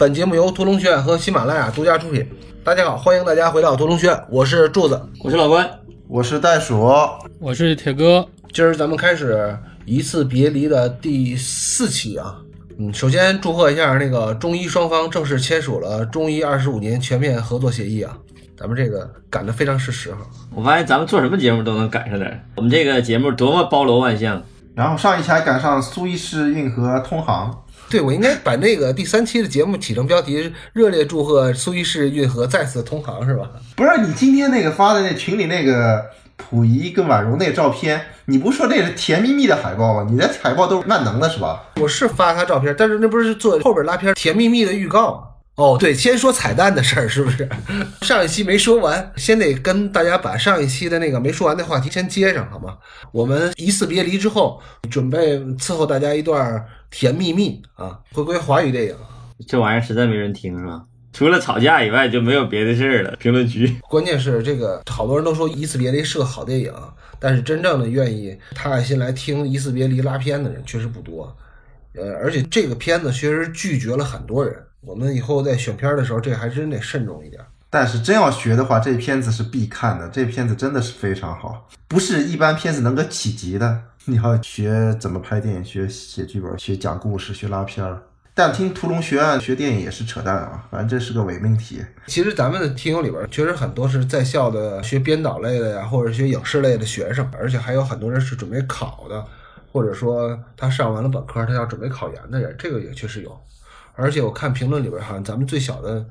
好，本节目由屠龙学院和喜马拉雅独家出品。大家好，欢迎大家回到屠龙学院，我是柱子。我是老关，我是袋鼠，我是铁哥，今儿咱们开始一次别离的第四期啊。嗯，首先祝贺一下那个中医双方正式签署了中医二十五年全面合作协议啊，咱们这个赶得非常是时候。我发现咱们做什么节目都能赶上点儿。我们这个节目多么包罗万象，然后上一期还赶上苏伊士运河通航，对，我应该把那个第三期的节目起成标题“热烈祝贺苏伊士运河再次通航”是吧？不是你今天那个发的那群里那个溥仪跟婉容那个照片，你不是说那是甜蜜蜜的海报吗？你的海报都是万能的是吧？我是发他照片，但是那不是做后边拉片甜蜜蜜的预告吗？哦，对，先说彩蛋的事儿是不是？上一期没说完，先得跟大家把上一期的那个没说完的话题先接上，好吗？我们一次别离之后，准备伺候大家一段甜蜜蜜啊，回归华语电影。这玩意儿实在没人听是吧？除了吵架以外就没有别的事儿了。评论区，关键是这个，好多人都说《一次别离》是个好电影，但是真正的愿意踏下心来听《一次别离》拉片的人确实不多。呃，而且这个片子确实拒绝了很多人。我们以后在选片的时候，这还真得慎重一点。但是真要学的话，这片子是必看的，这片子真的是非常好，不是一般片子能够企及的。你要学怎么拍电影，学写剧本，学讲故事，学拉片儿。但听屠龙学院学电影也是扯淡啊，反正这是个伪命题。其实咱们的听友里边，确实很多是在校的学编导类的呀，或者学影视类的学生，而且还有很多人是准备考的，或者说他上完了本科，他要准备考研的人，这个也确实有。而且我看评论里边，好像咱们最小的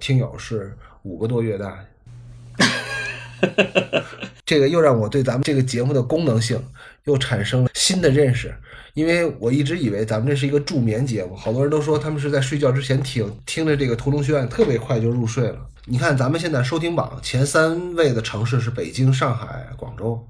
听友是五个多月大，这个又让我对咱们这个节目的功能性又产生了新的认识。因为我一直以为咱们这是一个助眠节目，好多人都说他们是在睡觉之前听，听着这个屠龙学院特别快就入睡了。你看咱们现在收听榜前三位的城市是北京、上海、广州。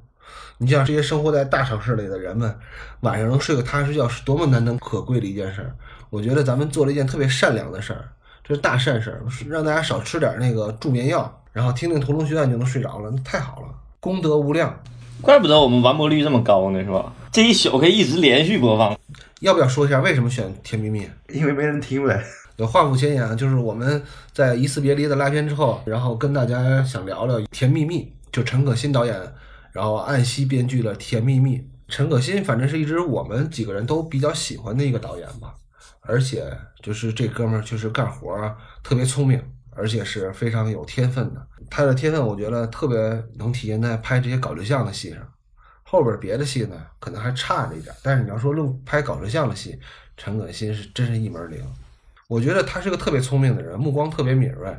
你像这些生活在大城市里的人们，晚上能睡个踏实觉是多么难能可贵的一件事儿。我觉得咱们做了一件特别善良的事儿，这是大善事儿，让大家少吃点那个助眠药，然后听听屠龙学院就能睡着了，那太好了，功德无量。怪不得我们完播率这么高呢，是吧？这一宿可以一直连续播放。要不要说一下为什么选《甜蜜蜜》？因为没人听呗。有话不前言，就是我们在一次别离的拉片之后，然后跟大家想聊聊《甜蜜蜜》，就陈可辛导演，然后按期编剧了《甜蜜蜜》。陈可辛反正是一直我们几个人都比较喜欢的一个导演吧，而且就是这哥们儿就是干活儿特别聪明，而且是非常有天分的。他的天分我觉得特别能体现在拍这些搞对象的戏上。后边别的戏呢，可能还差着一点，但是你要说论拍搞对象的戏，陈可辛是真是一门灵。我觉得他是个特别聪明的人，目光特别敏锐，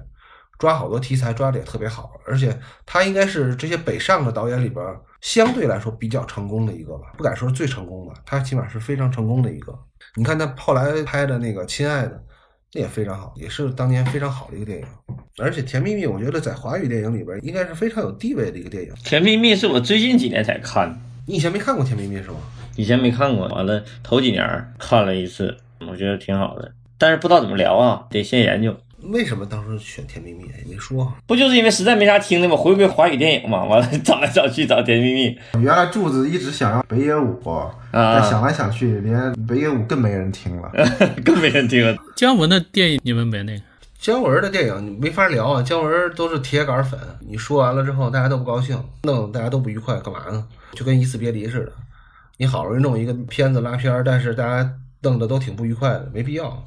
抓好多题材抓的也特别好，而且他应该是这些北上的导演里边相对来说比较成功的一个吧，不敢说最成功的，他起码是非常成功的一个。你看他后来拍的那个《亲爱的》，那也非常好，也是当年非常好的一个电影。而且《甜蜜蜜》，我觉得在华语电影里边应该是非常有地位的一个电影。《甜蜜蜜》是我最近几年才看，你以前没看过《甜蜜蜜》是吗？以前没看过，完了头几年看了一次，我觉得挺好的，但是不知道怎么聊啊，得先研究。为什么当时选《甜蜜蜜》也没说？不就是因为实在没啥听的吗？回归华语电影嘛，完了 找来找去找《甜蜜蜜原来柱子一直想要北野武，》但啊，想来想去，连北野武更没人听了。更没人听了。姜文的电影你们没那个？姜文的电影你没法聊啊，姜文都是铁杆粉，你说完了之后大家都不高兴，弄得大家都不愉快，干嘛呢？就跟一次别离似的，你好容易弄一个片子拉片儿，但是大家弄得都挺不愉快的，没必要。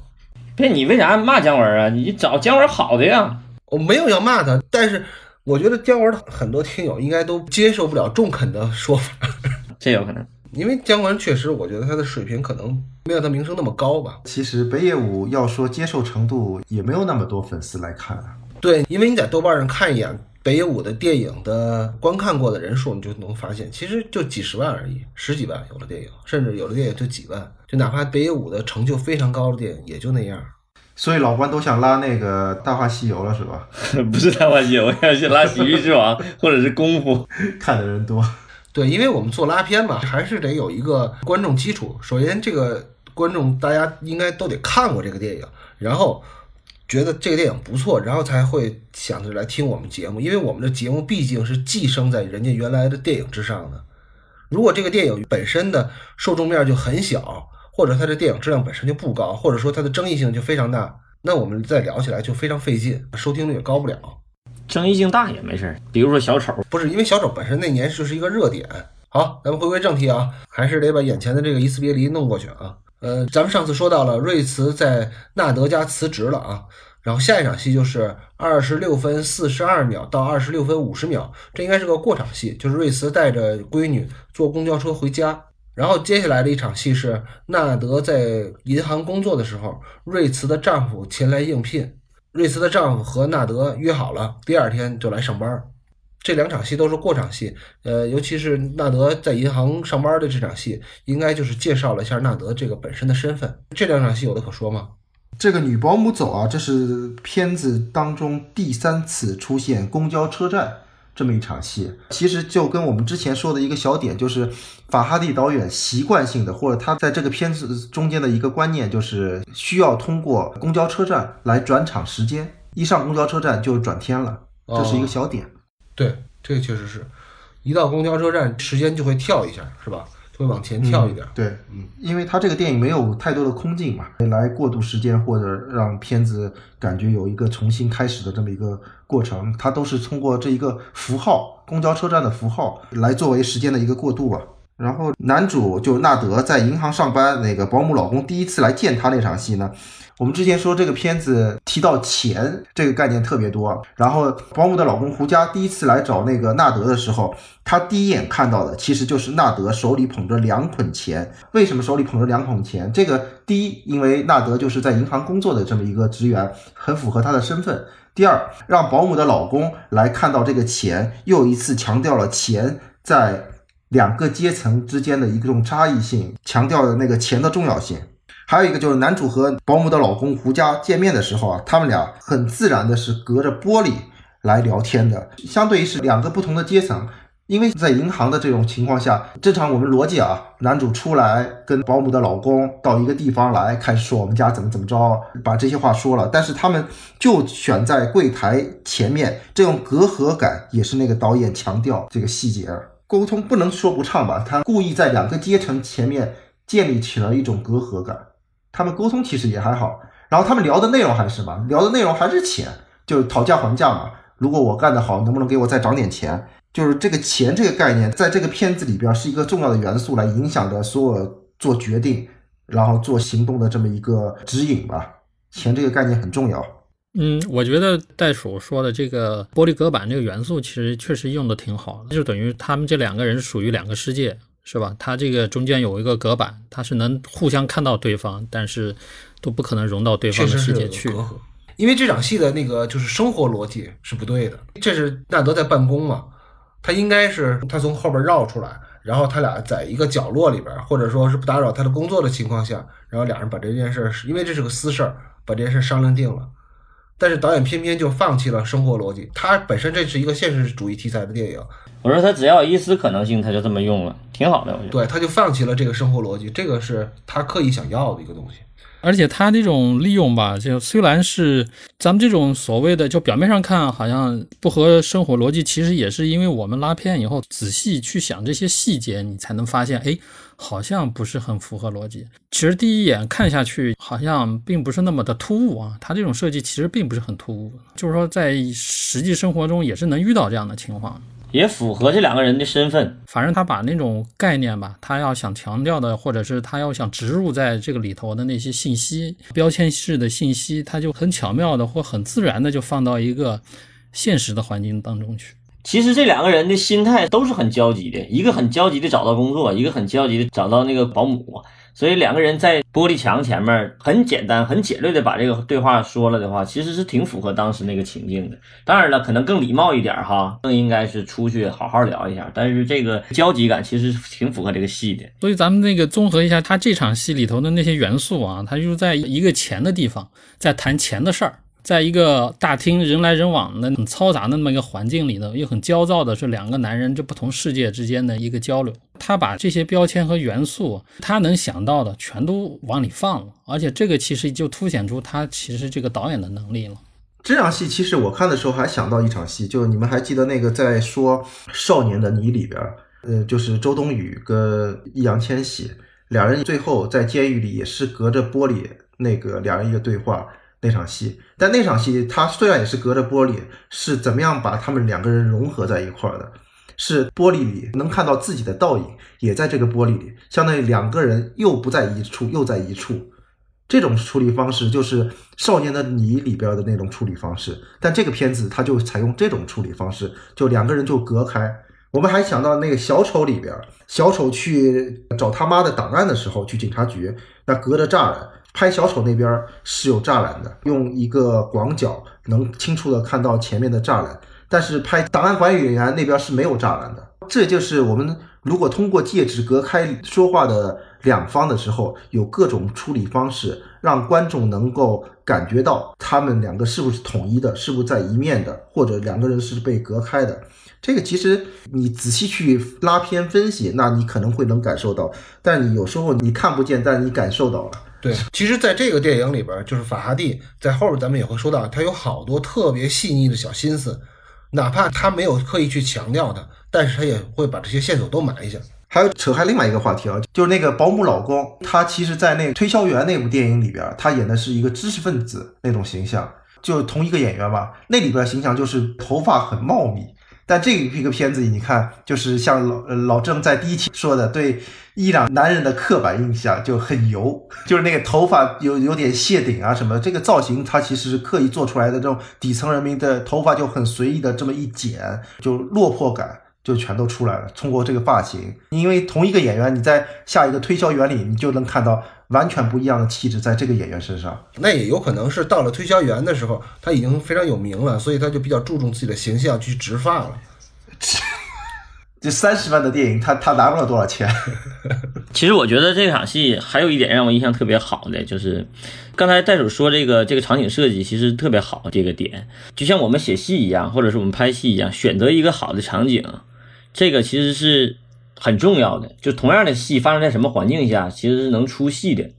别，你为啥骂姜文啊？你找姜文好的呀。我没有要骂他，但是我觉得姜文很多听友应该都接受不了中肯的说法，这有可能。因为姜文确实，我觉得他的水平可能没有他名声那么高吧。其实北野武要说接受程度，也没有那么多粉丝来看啊。对，因为你在豆瓣上看一眼北野武的电影的观看过的人数，你就能发现，其实就几十万而已，十几万有的电影，甚至有的电影就几万，就哪怕北野武的成就非常高的电影，也就那样。所以老关都想拉那个《大话西游》了，是吧？不是大话西游，我要去拉《喜剧之王》或者是功夫。看的人多。对，因为我们做拉片嘛，还是得有一个观众基础。首先，这个观众大家应该都得看过这个电影，然后觉得这个电影不错，然后才会想着来听我们节目。因为我们的节目毕竟是寄生在人家原来的电影之上的。如果这个电影本身的受众面就很小，或者它的电影质量本身就不高，或者说它的争议性就非常大，那我们再聊起来就非常费劲，收听率也高不了。争议性大也没事儿，比如说小丑，不是因为小丑本身那年就是一个热点。好，咱们回归正题啊，还是得把眼前的这个一次别离弄过去啊。呃，咱们上次说到了瑞茨在纳德家辞职了啊，然后下一场戏就是二十六分四十二秒到二十六分五十秒，这应该是个过场戏，就是瑞茨带着闺女坐公交车回家。然后接下来的一场戏是纳德在银行工作的时候，瑞茨的丈夫前来应聘，瑞茨的丈夫和纳德约好了，第二天就来上班。这两场戏都是过场戏，呃，尤其是纳德在银行上班的这场戏，应该就是介绍了一下纳德这个本身的身份。这两场戏有的可说吗？这个女保姆走啊，这是片子当中第三次出现公交车站这么一场戏。其实就跟我们之前说的一个小点，就是法哈蒂导演习惯性的，或者他在这个片子中间的一个观念，就是需要通过公交车站来转场时间，一上公交车站就转天了，这是一个小点。对，这个确实是一到公交车站，时间就会跳一下，是吧？往前跳一点。对，嗯，因为他这个电影没有太多的空镜嘛，来过渡时间或者让片子感觉有一个重新开始的这么一个过程，它都是通过这一个符号，公交车站的符号来作为时间的一个过渡吧。然后男主就纳德在银行上班，那个保姆老公第一次来见他那场戏呢。我们之前说这个片子提到钱这个概念特别多，然后保姆的老公胡佳第一次来找那个纳德的时候，他第一眼看到的其实就是纳德手里捧着两捆钱。为什么手里捧着两捆钱？这个第一，因为纳德就是在银行工作的这么一个职员，很符合他的身份。第二，让保姆的老公来看到这个钱，又一次强调了钱在两个阶层之间的一种差异性，强调的那个钱的重要性。还有一个就是男主和保姆的老公胡佳见面的时候啊，他们俩很自然的是隔着玻璃来聊天的，相对于是两个不同的阶层。因为在银行的这种情况下，正常我们逻辑啊，男主出来跟保姆的老公到一个地方来，开始说我们家怎么怎么着，把这些话说了。但是他们就选在柜台前面，这种隔阂感也是那个导演强调这个细节，沟通不能说不畅吧？他故意在两个阶层前面建立起了一种隔阂感。他们沟通其实也还好，然后他们聊的内容还是什么？聊的内容还是钱，就是讨价还价嘛。如果我干得好，能不能给我再涨点钱？就是这个钱这个概念，在这个片子里边是一个重要的元素，来影响着所有做决定，然后做行动的这么一个指引吧。钱这个概念很重要。嗯，我觉得袋鼠说的这个玻璃隔板这个元素，其实确实用的挺好的，就等于他们这两个人属于两个世界。是吧？他这个中间有一个隔板，他是能互相看到对方，但是都不可能融到对方的世界去。隔阂，因为这场戏的那个就是生活逻辑是不对的。这是纳德在办公嘛？他应该是他从后边绕出来，然后他俩在一个角落里边，或者说是不打扰他的工作的情况下，然后俩人把这件事，因为这是个私事儿，把这件事商量定了。但是导演偏偏就放弃了生活逻辑，他本身这是一个现实主义题材的电影。我说他只要有一丝可能性，他就这么用了，挺好的。我觉得，对，他就放弃了这个生活逻辑，这个是他刻意想要的一个东西。而且他这种利用吧，就虽然是咱们这种所谓的，就表面上看好像不合生活逻辑，其实也是因为我们拉片以后仔细去想这些细节，你才能发现，哎，好像不是很符合逻辑。其实第一眼看下去，好像并不是那么的突兀啊。他这种设计其实并不是很突兀，就是说在实际生活中也是能遇到这样的情况。也符合这两个人的身份。反正他把那种概念吧，他要想强调的，或者是他要想植入在这个里头的那些信息，标签式的信息，他就很巧妙的或很自然的就放到一个现实的环境当中去。其实这两个人的心态都是很焦急的，一个很焦急的找到工作，一个很焦急的找到那个保姆。所以两个人在玻璃墙前面很简单、很简略的把这个对话说了的话，其实是挺符合当时那个情境的。当然了，可能更礼貌一点哈，更应该是出去好好聊一下。但是这个焦急感其实挺符合这个戏的。所以咱们那个综合一下，他这场戏里头的那些元素啊，他就是在一个钱的地方在谈钱的事儿。在一个大厅人来人往的很嘈杂的那么一个环境里头，又很焦躁的是两个男人这不同世界之间的一个交流。他把这些标签和元素，他能想到的全都往里放了，而且这个其实就凸显出他其实这个导演的能力了。这场戏其实我看的时候还想到一场戏，就你们还记得那个在说《少年的你》里边，呃，就是周冬雨跟易烊千玺两人最后在监狱里也是隔着玻璃那个两人一个对话。那场戏。但那场戏他虽然也是隔着玻璃，是怎么样把他们两个人融合在一块儿的？是玻璃里能看到自己的倒影，也在这个玻璃里，相当于两个人又不在一处，又在一处。这种处理方式就是《少年的你》里边的那种处理方式，但这个片子它就采用这种处理方式，就两个人就隔开。我们还想到那个小丑里边，小丑去找他妈的档案的时候，去警察局，那隔着栅栏拍小丑那边是有栅栏的，用一个广角能清楚的看到前面的栅栏，但是拍档案管理员那边是没有栅栏的。这就是我们如果通过戒指隔开说话的。两方的时候有各种处理方式，让观众能够感觉到他们两个是不是统一的，是不是在一面的，或者两个人是被隔开的。这个其实你仔细去拉片分析，那你可能会能感受到，但你有时候你看不见，但你感受到了。对，其实，在这个电影里边，就是法哈蒂在后边咱们也会说到，他有好多特别细腻的小心思，哪怕他没有刻意去强调的，但是他也会把这些线索都埋一下。还有扯开另外一个话题啊，就是那个保姆老公，他其实，在那推销员那部电影里边，他演的是一个知识分子那种形象，就同一个演员吧。那里边形象就是头发很茂密，但这一个片子你看，就是像老老郑在第一期说的，对伊朗男人的刻板印象就很油，就是那个头发有有点谢顶啊什么，这个造型他其实是刻意做出来的，这种底层人民的头发就很随意的这么一剪，就落魄感。就全都出来了。通过这个发型，因为同一个演员，你在下一个推销员里，你就能看到完全不一样的气质在这个演员身上。那也有可能是到了推销员的时候，他已经非常有名了，所以他就比较注重自己的形象，去植发了。这三十万的电影，他他拿不了多少钱。其实我觉得这场戏还有一点让我印象特别好的，就是刚才袋鼠说这个这个场景设计其实特别好，这个点就像我们写戏一样，或者是我们拍戏一样，选择一个好的场景，这个其实是很重要的。就同样的戏发生在什么环境下，其实是能出戏的。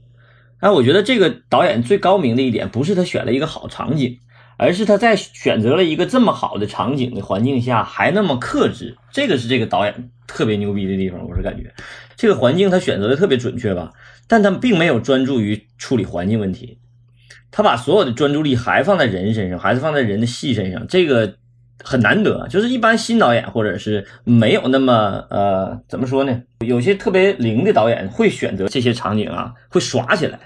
哎，我觉得这个导演最高明的一点，不是他选了一个好场景。而是他在选择了一个这么好的场景的环境下，还那么克制，这个是这个导演特别牛逼的地方。我是感觉，这个环境他选择的特别准确吧，但他并没有专注于处理环境问题，他把所有的专注力还放在人身上，还是放在人的戏身上，这个很难得。就是一般新导演或者是没有那么呃怎么说呢？有些特别灵的导演会选择这些场景啊，会耍起来。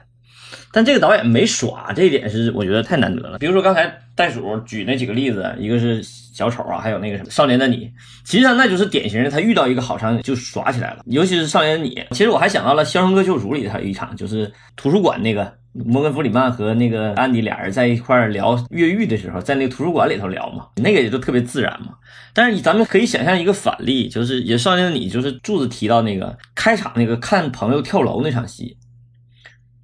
但这个导演没耍，这一点是我觉得太难得了。比如说刚才袋鼠举那几个例子，一个是小丑啊，还有那个什么少年的你，其实上那就是典型的他遇到一个好场景就耍起来了。尤其是少年的你，其实我还想到了《肖申克救赎》里还有一场，就是图书馆那个摩根弗里曼和那个安迪俩人在一块聊越狱的时候，在那个图书馆里头聊嘛，那个也就特别自然嘛。但是咱们可以想象一个反例，就是也上映你，就是柱子提到那个开场那个看朋友跳楼那场戏。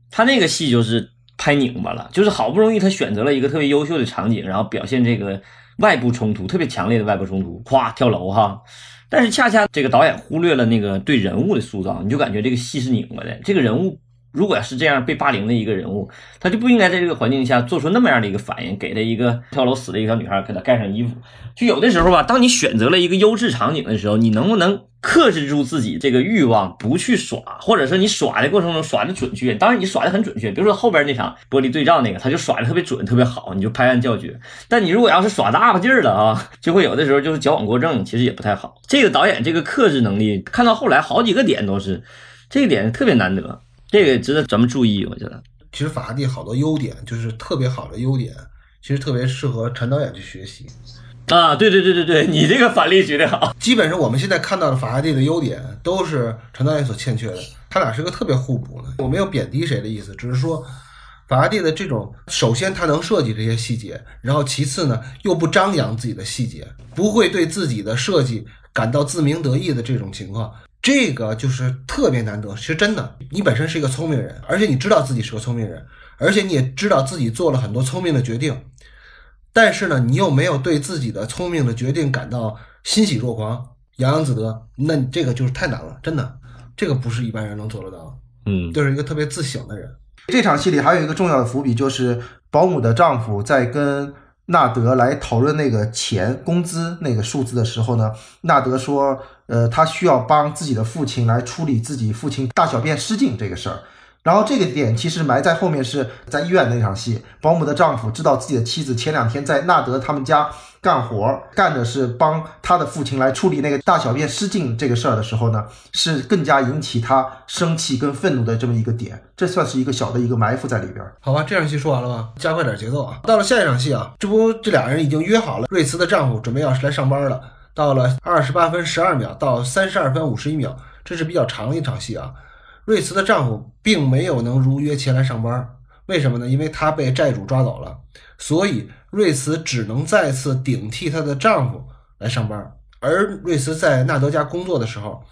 他那个戏就是拍拧巴了，就是好不容易他选择了一个特别优秀的场景，然后表现这个外部冲突特别强烈的外部冲突，咵跳楼哈，但是恰恰这个导演忽略了那个对人物的塑造，你就感觉这个戏是拧巴的，这个人物。如果要是这样被霸凌的一个人物，他就不应该在这个环境下做出那么样的一个反应，给他一个跳楼死的一个小女孩给他盖上衣服。就有的时候吧，当你选择了一个优质场景的时候，你能不能克制住自己这个欲望，不去耍，或者说你耍的过程中耍的准确？当然你耍的很准确，比如说后边那场玻璃对照那个，他就耍的特别准，特别好，你就拍案叫绝。但你如果要是耍大发劲儿了啊，就会有的时候就是矫枉过正，其实也不太好。这个导演这个克制能力，看到后来好几个点都是，这个点特别难得。这个值得咱们注意，我觉得。其实法拉第好多优点，就是特别好的优点，其实特别适合陈导演去学习。啊，对对对对对，你这个反例举得好。基本上我们现在看到的法拉第的优点，都是陈导演所欠缺的。他俩是个特别互补的。我没有贬低谁的意思，只是说法拉第的这种，首先他能设计这些细节，然后其次呢，又不张扬自己的细节，不会对自己的设计感到自鸣得意的这种情况。这个就是特别难得，其实真的，你本身是一个聪明人，而且你知道自己是个聪明人，而且你也知道自己做了很多聪明的决定，但是呢，你又没有对自己的聪明的决定感到欣喜若狂、洋洋自得，那这个就是太难了，真的，这个不是一般人能做得到。嗯，就是一个特别自省的人。这场戏里还有一个重要的伏笔，就是保姆的丈夫在跟。纳德来讨论那个钱工资那个数字的时候呢，纳德说，呃，他需要帮自己的父亲来处理自己父亲大小便失禁这个事儿。然后这个点其实埋在后面是在医院那场戏，保姆的丈夫知道自己的妻子前两天在纳德他们家干活，干的是帮他的父亲来处理那个大小便失禁这个事儿的时候呢，是更加引起他生气跟愤怒的这么一个点，这算是一个小的一个埋伏在里边。好吧，这场戏说完了吧？加快点节奏啊！到了下一场戏啊，这不这俩人已经约好了，瑞茨的丈夫准备要是来上班了。到了二十八分十二秒到三十二分五十一秒，这是比较长的一场戏啊。瑞慈的丈夫并没有能如约前来上班，为什么呢？因为他被债主抓走了，所以瑞慈只能再次顶替她的丈夫来上班。而瑞慈在纳德家工作的时候，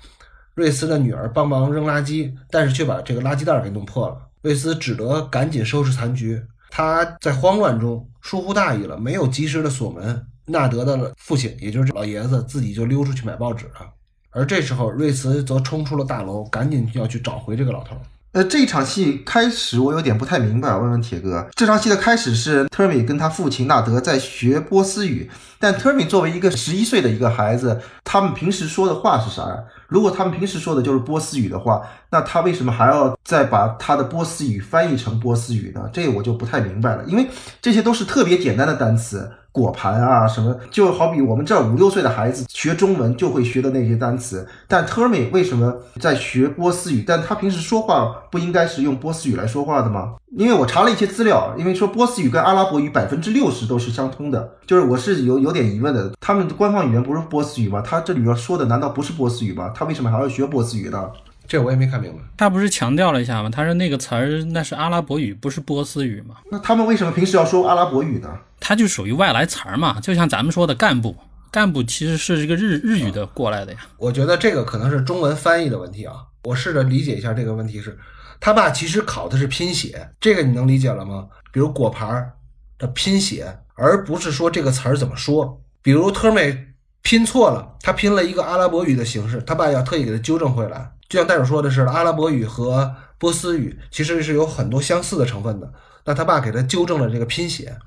瑞慈的女儿帮忙扔垃圾，但是却把这个垃圾袋给弄破了。瑞茨只得赶紧收拾残局。他在慌乱中疏忽大意了，没有及时的锁门。纳德的父亲，也就是老爷子，自己就溜出去买报纸了。而这时候，瑞茨则冲出了大楼，赶紧要去找回这个老头。呃，这场戏开始我有点不太明白，问问铁哥，这场戏的开始是特米跟他父亲纳德在学波斯语，但特米作为一个十一岁的一个孩子，他们平时说的话是啥呀？如果他们平时说的就是波斯语的话，那他为什么还要再把他的波斯语翻译成波斯语呢？这我就不太明白了，因为这些都是特别简单的单词。果盘啊，什么就好比我们这五六岁的孩子学中文就会学的那些单词，但特美为什么在学波斯语？但他平时说话不应该是用波斯语来说话的吗？因为我查了一些资料，因为说波斯语跟阿拉伯语百分之六十都是相通的，就是我是有有点疑问的。他们的官方语言不是波斯语吗？他这里边说的难道不是波斯语吗？他为什么还要学波斯语呢？这我也没看明白。他不是强调了一下吗？他说那个词儿那是阿拉伯语，不是波斯语吗？那他们为什么平时要说阿拉伯语呢？它就属于外来词儿嘛，就像咱们说的干部，干部其实是这个日日语的过来的呀。我觉得这个可能是中文翻译的问题啊。我试着理解一下这个问题是，他爸其实考的是拼写，这个你能理解了吗？比如果盘的拼写，而不是说这个词儿怎么说。比如特美拼错了，他拼了一个阿拉伯语的形式，他爸要特意给他纠正回来。就像袋鼠说的是，阿拉伯语和波斯语其实是有很多相似的成分的，那他爸给他纠正了这个拼写。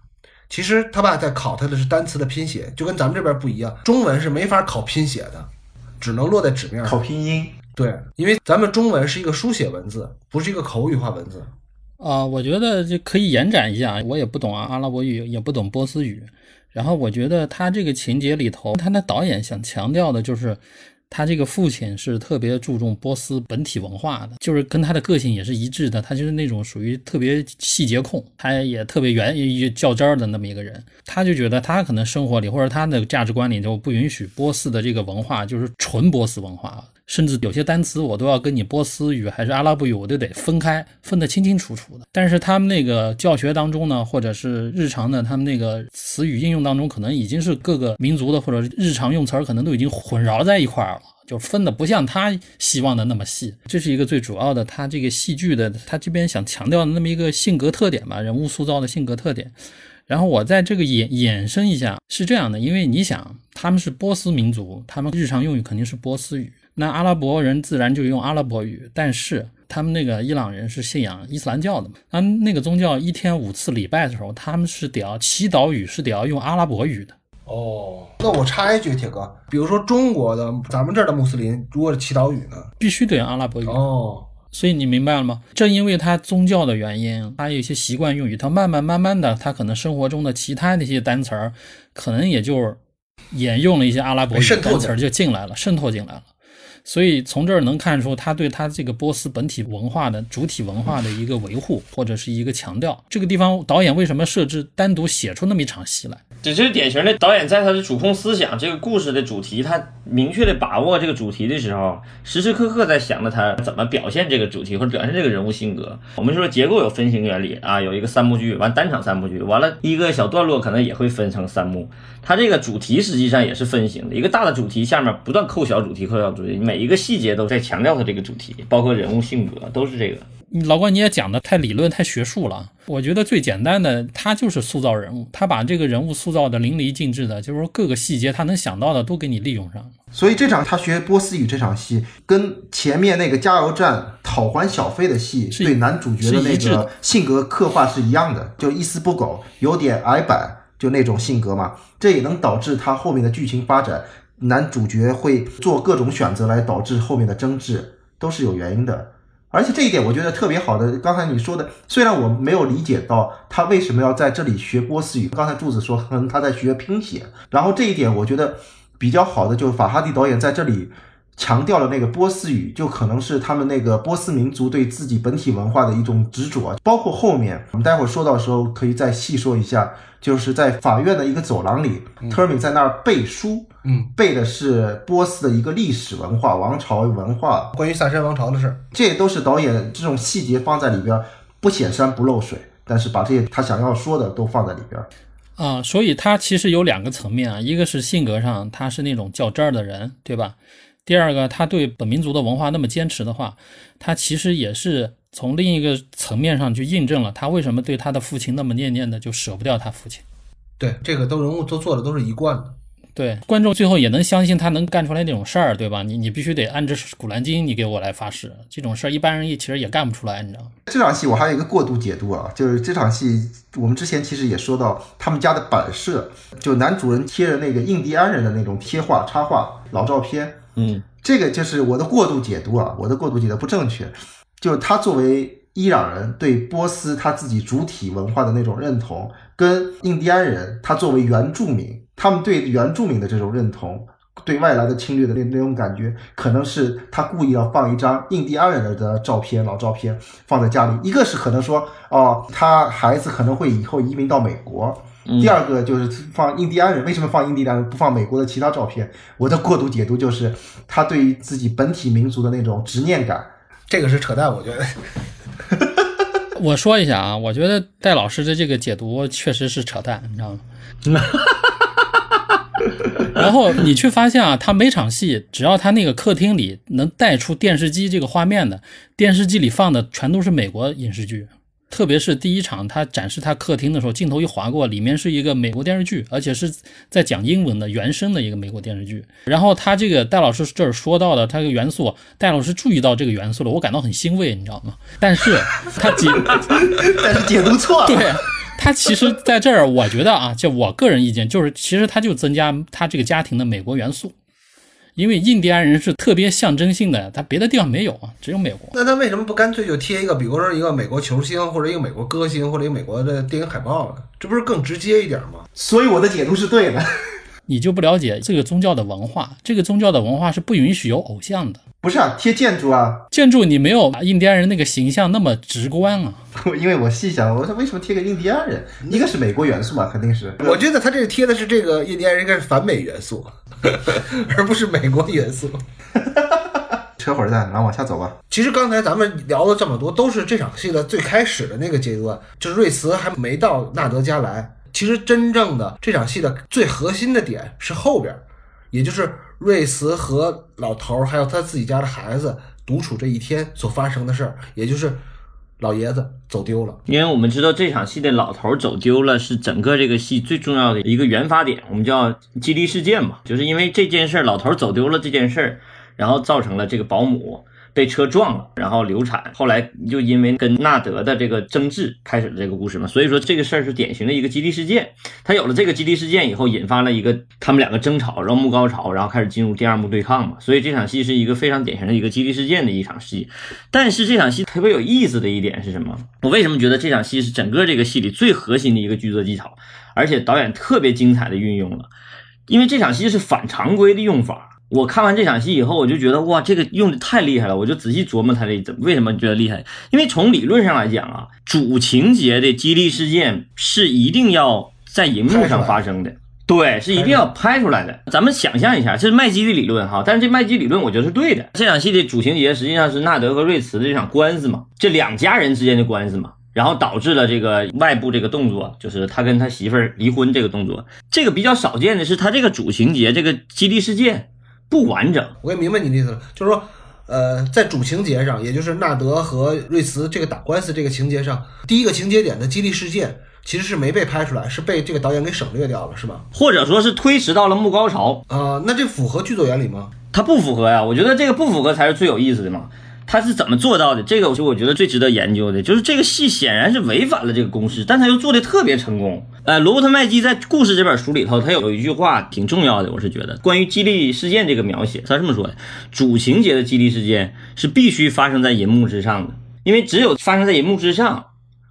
其实他爸在考他的是单词的拼写，就跟咱们这边不一样。中文是没法考拼写的，只能落在纸面上考拼音。对，因为咱们中文是一个书写文字，不是一个口语化文字。啊，我觉得就可以延展一下。我也不懂啊，阿拉伯语也不懂波斯语。然后我觉得他这个情节里头，他的导演想强调的就是。他这个父亲是特别注重波斯本体文化的，就是跟他的个性也是一致的。他就是那种属于特别细节控，他也特别圆较真儿的那么一个人。他就觉得他可能生活里或者他的价值观里就不允许波斯的这个文化，就是纯波斯文化。甚至有些单词我都要跟你波斯语还是阿拉伯语，我都得分开，分得清清楚楚的。但是他们那个教学当中呢，或者是日常的他们那个词语应用当中，可能已经是各个民族的或者日常用词儿，可能都已经混淆在一块儿了，就分的不像他希望的那么细。这是一个最主要的，他这个戏剧的他这边想强调的那么一个性格特点吧，人物塑造的性格特点。然后我在这个衍衍生一下，是这样的，因为你想他们是波斯民族，他们日常用语肯定是波斯语。那阿拉伯人自然就用阿拉伯语，但是他们那个伊朗人是信仰伊斯兰教的嘛？他们那个宗教一天五次礼拜的时候，他们是得要祈祷语是得要用阿拉伯语的。哦，那我插一句，铁哥，比如说中国的咱们这儿的穆斯林，如果是祈祷语呢，必须得用阿拉伯语。哦，所以你明白了吗？正因为他宗教的原因，他有一些习惯用语，他慢慢慢慢的，他可能生活中的其他那些单词儿，可能也就沿用了一些阿拉伯语单词儿就进来了，渗透进来了。所以从这儿能看出，他对他这个波斯本体文化的主体文化的一个维护，或者是一个强调。这个地方导演为什么设置单独写出那么一场戏来？这就是典型的导演在他的主控思想，这个故事的主题，他明确的把握这个主题的时候，时时刻刻在想着他怎么表现这个主题或者表现这个人物性格。我们说结构有分形原理啊，有一个三幕剧，完单场三幕剧，完了一个小段落可能也会分成三幕。他这个主题实际上也是分形的，一个大的主题下面不断扣小主题，扣小主题，每一个细节都在强调他这个主题，包括人物性格都是这个。老关你也讲的太理论太学术了，我觉得最简单的，他就是塑造人物，他把这个人物塑造的淋漓尽致的，就是说各个细节他能想到的都给你利用上。所以这场他学波斯语这场戏，跟前面那个加油站讨还小费的戏，对男主角的那个性格刻画是一样的，就一丝不苟，有点矮板，就那种性格嘛。这也能导致他后面的剧情发展，男主角会做各种选择来导致后面的争执，都是有原因的。而且这一点我觉得特别好的，刚才你说的，虽然我没有理解到他为什么要在这里学波斯语，刚才柱子说可能他在学拼写，然后这一点我觉得比较好的就是法哈蒂导演在这里强调了那个波斯语，就可能是他们那个波斯民族对自己本体文化的一种执着，包括后面我们待会儿说到的时候可以再细说一下，就是在法院的一个走廊里，特尔米在那儿背书，嗯，背的是波斯的一个历史文化、王朝文化，关于萨珊王朝的事儿，这都是导演这种细节放在里边，不显山不漏水，但是把这些他想要说的都放在里边。啊，所以他其实有两个层面啊，一个是性格上他是那种较真儿的人，对吧？第二个，他对本民族的文化那么坚持的话，他其实也是从另一个层面上去印证了他为什么对他的父亲那么念念的，就舍不掉他父亲。对，这个都人物都做的都是一贯的。对，观众最后也能相信他能干出来那种事儿，对吧？你你必须得按着《古兰经》，你给我来发誓，这种事儿一般人也其实也干不出来，你知道吗？这场戏我还有一个过度解读啊，就是这场戏我们之前其实也说到，他们家的摆设，就男主人贴着那个印第安人的那种贴画插画老照片，嗯，这个就是我的过度解读啊，我的过度解读不正确，就是他作为伊朗人对波斯他自己主体文化的那种认同，跟印第安人他作为原住民，他们对原住民的这种认同，对外来的侵略的那那种感觉，可能是他故意要放一张印第安人的照片，老照片放在家里。一个是可能说，哦，他孩子可能会以后移民到美国。第二个就是放印第安人，为什么放印第安人不放美国的其他照片？我的过度解读就是他对于自己本体民族的那种执念感。这个是扯淡，我觉得。我说一下啊，我觉得戴老师的这个解读确实是扯淡，你知道吗？然后你去发现啊，他每场戏只要他那个客厅里能带出电视机这个画面的，电视机里放的全都是美国影视剧。特别是第一场他展示他客厅的时候，镜头一划过，里面是一个美国电视剧，而且是在讲英文的原声的一个美国电视剧。然后他这个戴老师这儿说到的他这个元素，戴老师注意到这个元素了，我感到很欣慰，你知道吗？但是 他解，但是解读错了。对他其实在这儿，我觉得啊，就我个人意见，就是其实他就增加他这个家庭的美国元素。因为印第安人是特别象征性的，他别的地方没有啊，只有美国。那他为什么不干脆就贴一个，比如说一个美国球星，或者一个美国歌星，或者一个美国的电影海报呢？这不是更直接一点吗？所以我的解读是对的。你就不了解这个宗教的文化，这个宗教的文化是不允许有偶像的。不是啊，贴建筑啊，建筑你没有印第安人那个形象那么直观啊。因为我细想，我说为什么贴个印第安人？一个是美国元素嘛，肯定是。我觉得他这个贴的是这个印第安人应该是反美元素，而不是美国元素。扯会儿蛋，然后往下走吧。其实刚才咱们聊了这么多，都是这场戏的最开始的那个阶段，就是瑞茨还没到纳德家来。其实真正的这场戏的最核心的点是后边，也就是瑞茨和老头儿还有他自己家的孩子独处这一天所发生的事儿，也就是老爷子走丢了。因为我们知道这场戏的老头走丢了是整个这个戏最重要的一个原发点，我们叫激励事件嘛，就是因为这件事儿，老头走丢了这件事儿，然后造成了这个保姆。被车撞了，然后流产，后来就因为跟纳德的这个争执开始了这个故事嘛。所以说这个事儿是典型的一个激励事件。他有了这个激励事件以后，引发了一个他们两个争吵，然后幕高潮，然后开始进入第二幕对抗嘛。所以这场戏是一个非常典型的一个激励事件的一场戏。但是这场戏特别有意思的一点是什么？我为什么觉得这场戏是整个这个戏里最核心的一个剧作技巧，而且导演特别精彩的运用了？因为这场戏是反常规的用法。我看完这场戏以后，我就觉得哇，这个用的太厉害了。我就仔细琢磨他这怎为什么觉得厉害？因为从理论上来讲啊，主情节的激励事件是一定要在荧幕上发生的，对，是一定要拍出来的。咱们想象一下，这是麦基的理论哈，但是这麦基理论我觉得是对的。这场戏的主情节实际上是纳德和瑞茨的这场官司嘛，这两家人之间的官司嘛，然后导致了这个外部这个动作，就是他跟他媳妇儿离婚这个动作。这个比较少见的是，他这个主情节这个激励事件。不完整，我也明白你的意思了，就是说，呃，在主情节上，也就是纳德和瑞茨这个打官司这个情节上，第一个情节点的激励事件其实是没被拍出来，是被这个导演给省略掉了，是吧？或者说是推迟到了幕高潮啊？那这符合剧作原理吗？它不符合呀，我觉得这个不符合才是最有意思的嘛。他是怎么做到的？这个是我觉得最值得研究的，就是这个戏显然是违反了这个公式，但他又做的特别成功。呃，罗伯特麦基在《故事》这本书里头，他有一句话挺重要的，我是觉得关于激励事件这个描写，他这么说的：主情节的激励事件是必须发生在银幕之上的，因为只有发生在银幕之上，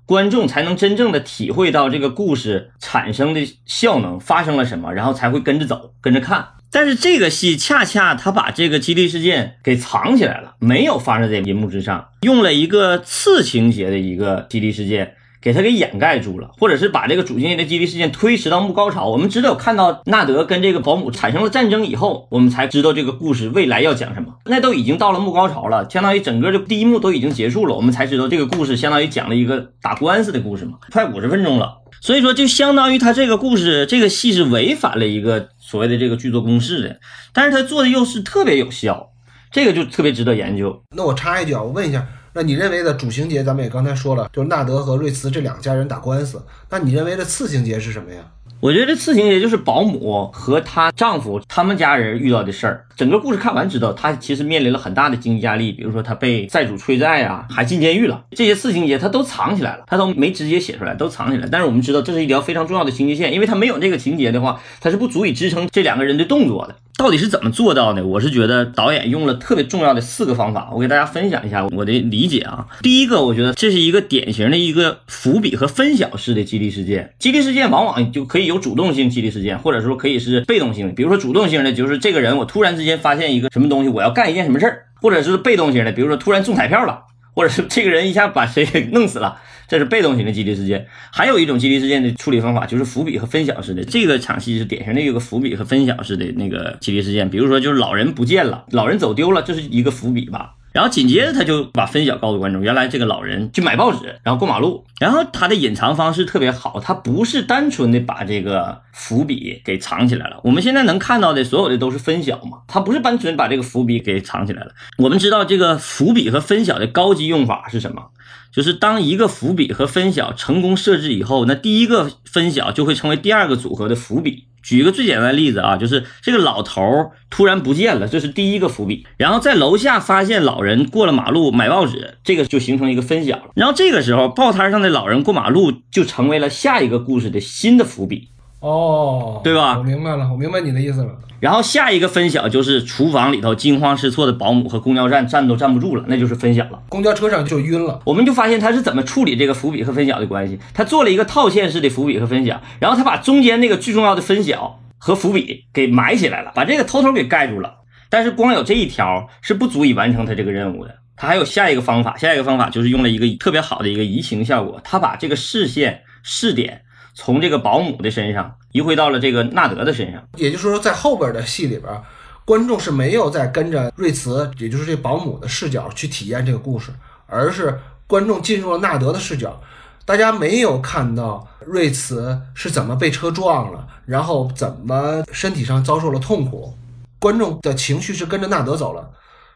观众才能真正的体会到这个故事产生的效能发生了什么，然后才会跟着走，跟着看。但是这个戏恰恰他把这个激励事件给藏起来了，没有发生在银幕之上，用了一个次情节的一个激励事件给他给掩盖住了，或者是把这个主情节的激励事件推迟到幕高潮。我们只有看到纳德跟这个保姆产生了战争以后，我们才知道这个故事未来要讲什么。那都已经到了幕高潮了，相当于整个这第一幕都已经结束了，我们才知道这个故事相当于讲了一个打官司的故事嘛，快五十分钟了。所以说，就相当于他这个故事，这个戏是违反了一个 所谓的这个剧作公式的，但是他做的又是特别有效，这个就特别值得研究。那我插一句啊，我问一下，那你认为的主情节，咱们也刚才说了，就是纳德和瑞茨这两家人打官司，那你认为的次情节是什么呀？我觉得这次情节就是保姆和她丈夫他们家人遇到的事儿。整个故事看完知道，她其实面临了很大的经济压力，比如说她被债主催债啊，还进监狱了。这些次情节她都藏起来了，她都没直接写出来，都藏起来。但是我们知道，这是一条非常重要的情节线，因为她没有这个情节的话，她是不足以支撑这两个人的动作的。到底是怎么做到的？我是觉得导演用了特别重要的四个方法，我给大家分享一下我的理解啊。第一个，我觉得这是一个典型的一个伏笔和分享式的激励事件。激励事件往往就可以有主动性激励事件，或者说可以是被动性的。比如说主动性的，就是这个人我突然之间发现一个什么东西，我要干一件什么事儿；或者是被动型的，比如说突然中彩票了，或者是这个人一下把谁给弄死了。这是被动型的激励事件，还有一种激励事件的处理方法就是伏笔和分享式的。这个场戏是典型的一个伏笔和分享式的那个激励事件。比如说，就是老人不见了，老人走丢了，这是一个伏笔吧。然后紧接着他就把分晓告诉观众，原来这个老人去买报纸，然后过马路，然后他的隐藏方式特别好，他不是单纯的把这个伏笔给藏起来了。我们现在能看到的所有的都是分晓嘛，他不是单纯把这个伏笔给藏起来了。我们知道这个伏笔和分晓的高级用法是什么？就是当一个伏笔和分晓成功设置以后，那第一个分晓就会成为第二个组合的伏笔。举一个最简单的例子啊，就是这个老头儿突然不见了，这是第一个伏笔。然后在楼下发现老人过了马路买报纸，这个就形成一个分晓了。然后这个时候报摊上的老人过马路就成为了下一个故事的新的伏笔。哦，对吧我明白了，我明白你的意思了。然后下一个分晓就是厨房里头惊慌失措的保姆和公交站站都站不住了，那就是分晓了。公交车上就晕了，我们就发现他是怎么处理这个伏笔和分晓的关系。他做了一个套线式的伏笔和分晓，然后他把中间那个最重要的分晓和伏笔给埋起来了，把这个偷偷给盖住了。但是光有这一条是不足以完成他这个任务的。他还有下一个方法，下一个方法就是用了一个特别好的一个移情效果，他把这个视线视点从这个保姆的身上移回到了这个纳德的身上。也就是说，在后边的戏里边，观众是没有在跟着瑞茨，也就是这保姆的视角去体验这个故事，而是观众进入了纳德的视角。大家没有看到瑞茨是怎么被车撞了，然后怎么身体上遭受了痛苦，观众的情绪是跟着纳德走了。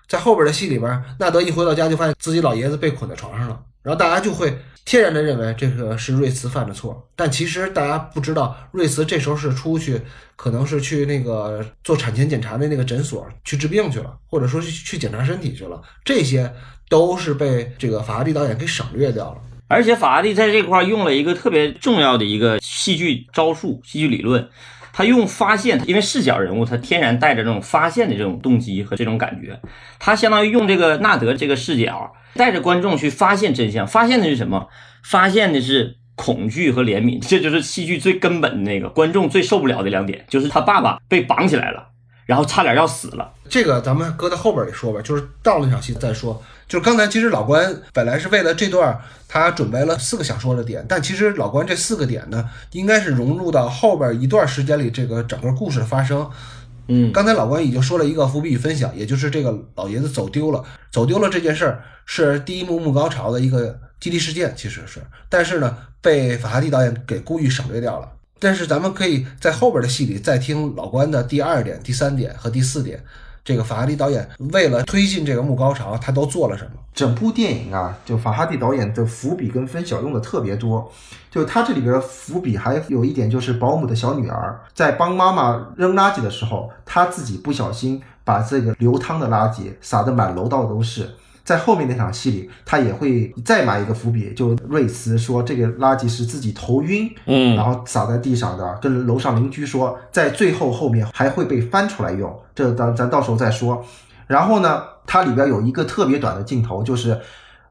在后边的戏里边，纳德一回到家就发现自己老爷子被捆在床上了，然后大家就会天然的认为这个是瑞茨犯的错，但其实大家不知道，瑞茨这时候是出去，可能是去那个做产前检查的那个诊所去治病去了，或者说是去检查身体去了，这些都是被这个法拉第导演给省略掉了。而且法拉第在这块用了一个特别重要的一个戏剧招数、戏剧理论，他用发现，因为视角人物他天然带着这种发现的这种动机和这种感觉，他相当于用这个纳德这个视角，带着观众去发现真相。发现的是什么？发现的是恐惧和怜悯，这就是戏剧最根本的那个观众最受不了的两点，就是他爸爸被绑起来了，然后差点要死了。这个咱们搁在后边里说吧，就是到了那场戏再说。就是刚才其实老关本来是为了这段他准备了四个想说的点，但其实老关这四个点呢，应该是融入到后边一段时间里这个整个故事的发生。嗯，刚才老关已经说了一个伏笔与分享，也就是这个老爷子走丢了，走丢了这件事儿是第一幕幕高潮的一个激励事件，其实是，但是呢，被法哈蒂导演给故意省略掉了。但是咱们可以在后边的戏里再听老关的第二点、第三点和第四点。这个法哈蒂导演为了推进这个幕高潮，他都做了什么？整部电影啊，就法哈蒂导演的伏笔跟分晓用的特别多。就他这里边的伏笔还有一点，就是保姆的小女儿在帮妈妈扔垃圾的时候，她自己不小心把这个流汤的垃圾撒得满楼道都是。在后面那场戏里，他也会再埋一个伏笔，就瑞茨说这个垃圾是自己头晕，嗯然后撒在地上的，跟楼上邻居说，在最后后面还会被翻出来用，这咱咱到时候再说。然后呢，它里边有一个特别短的镜头，就是，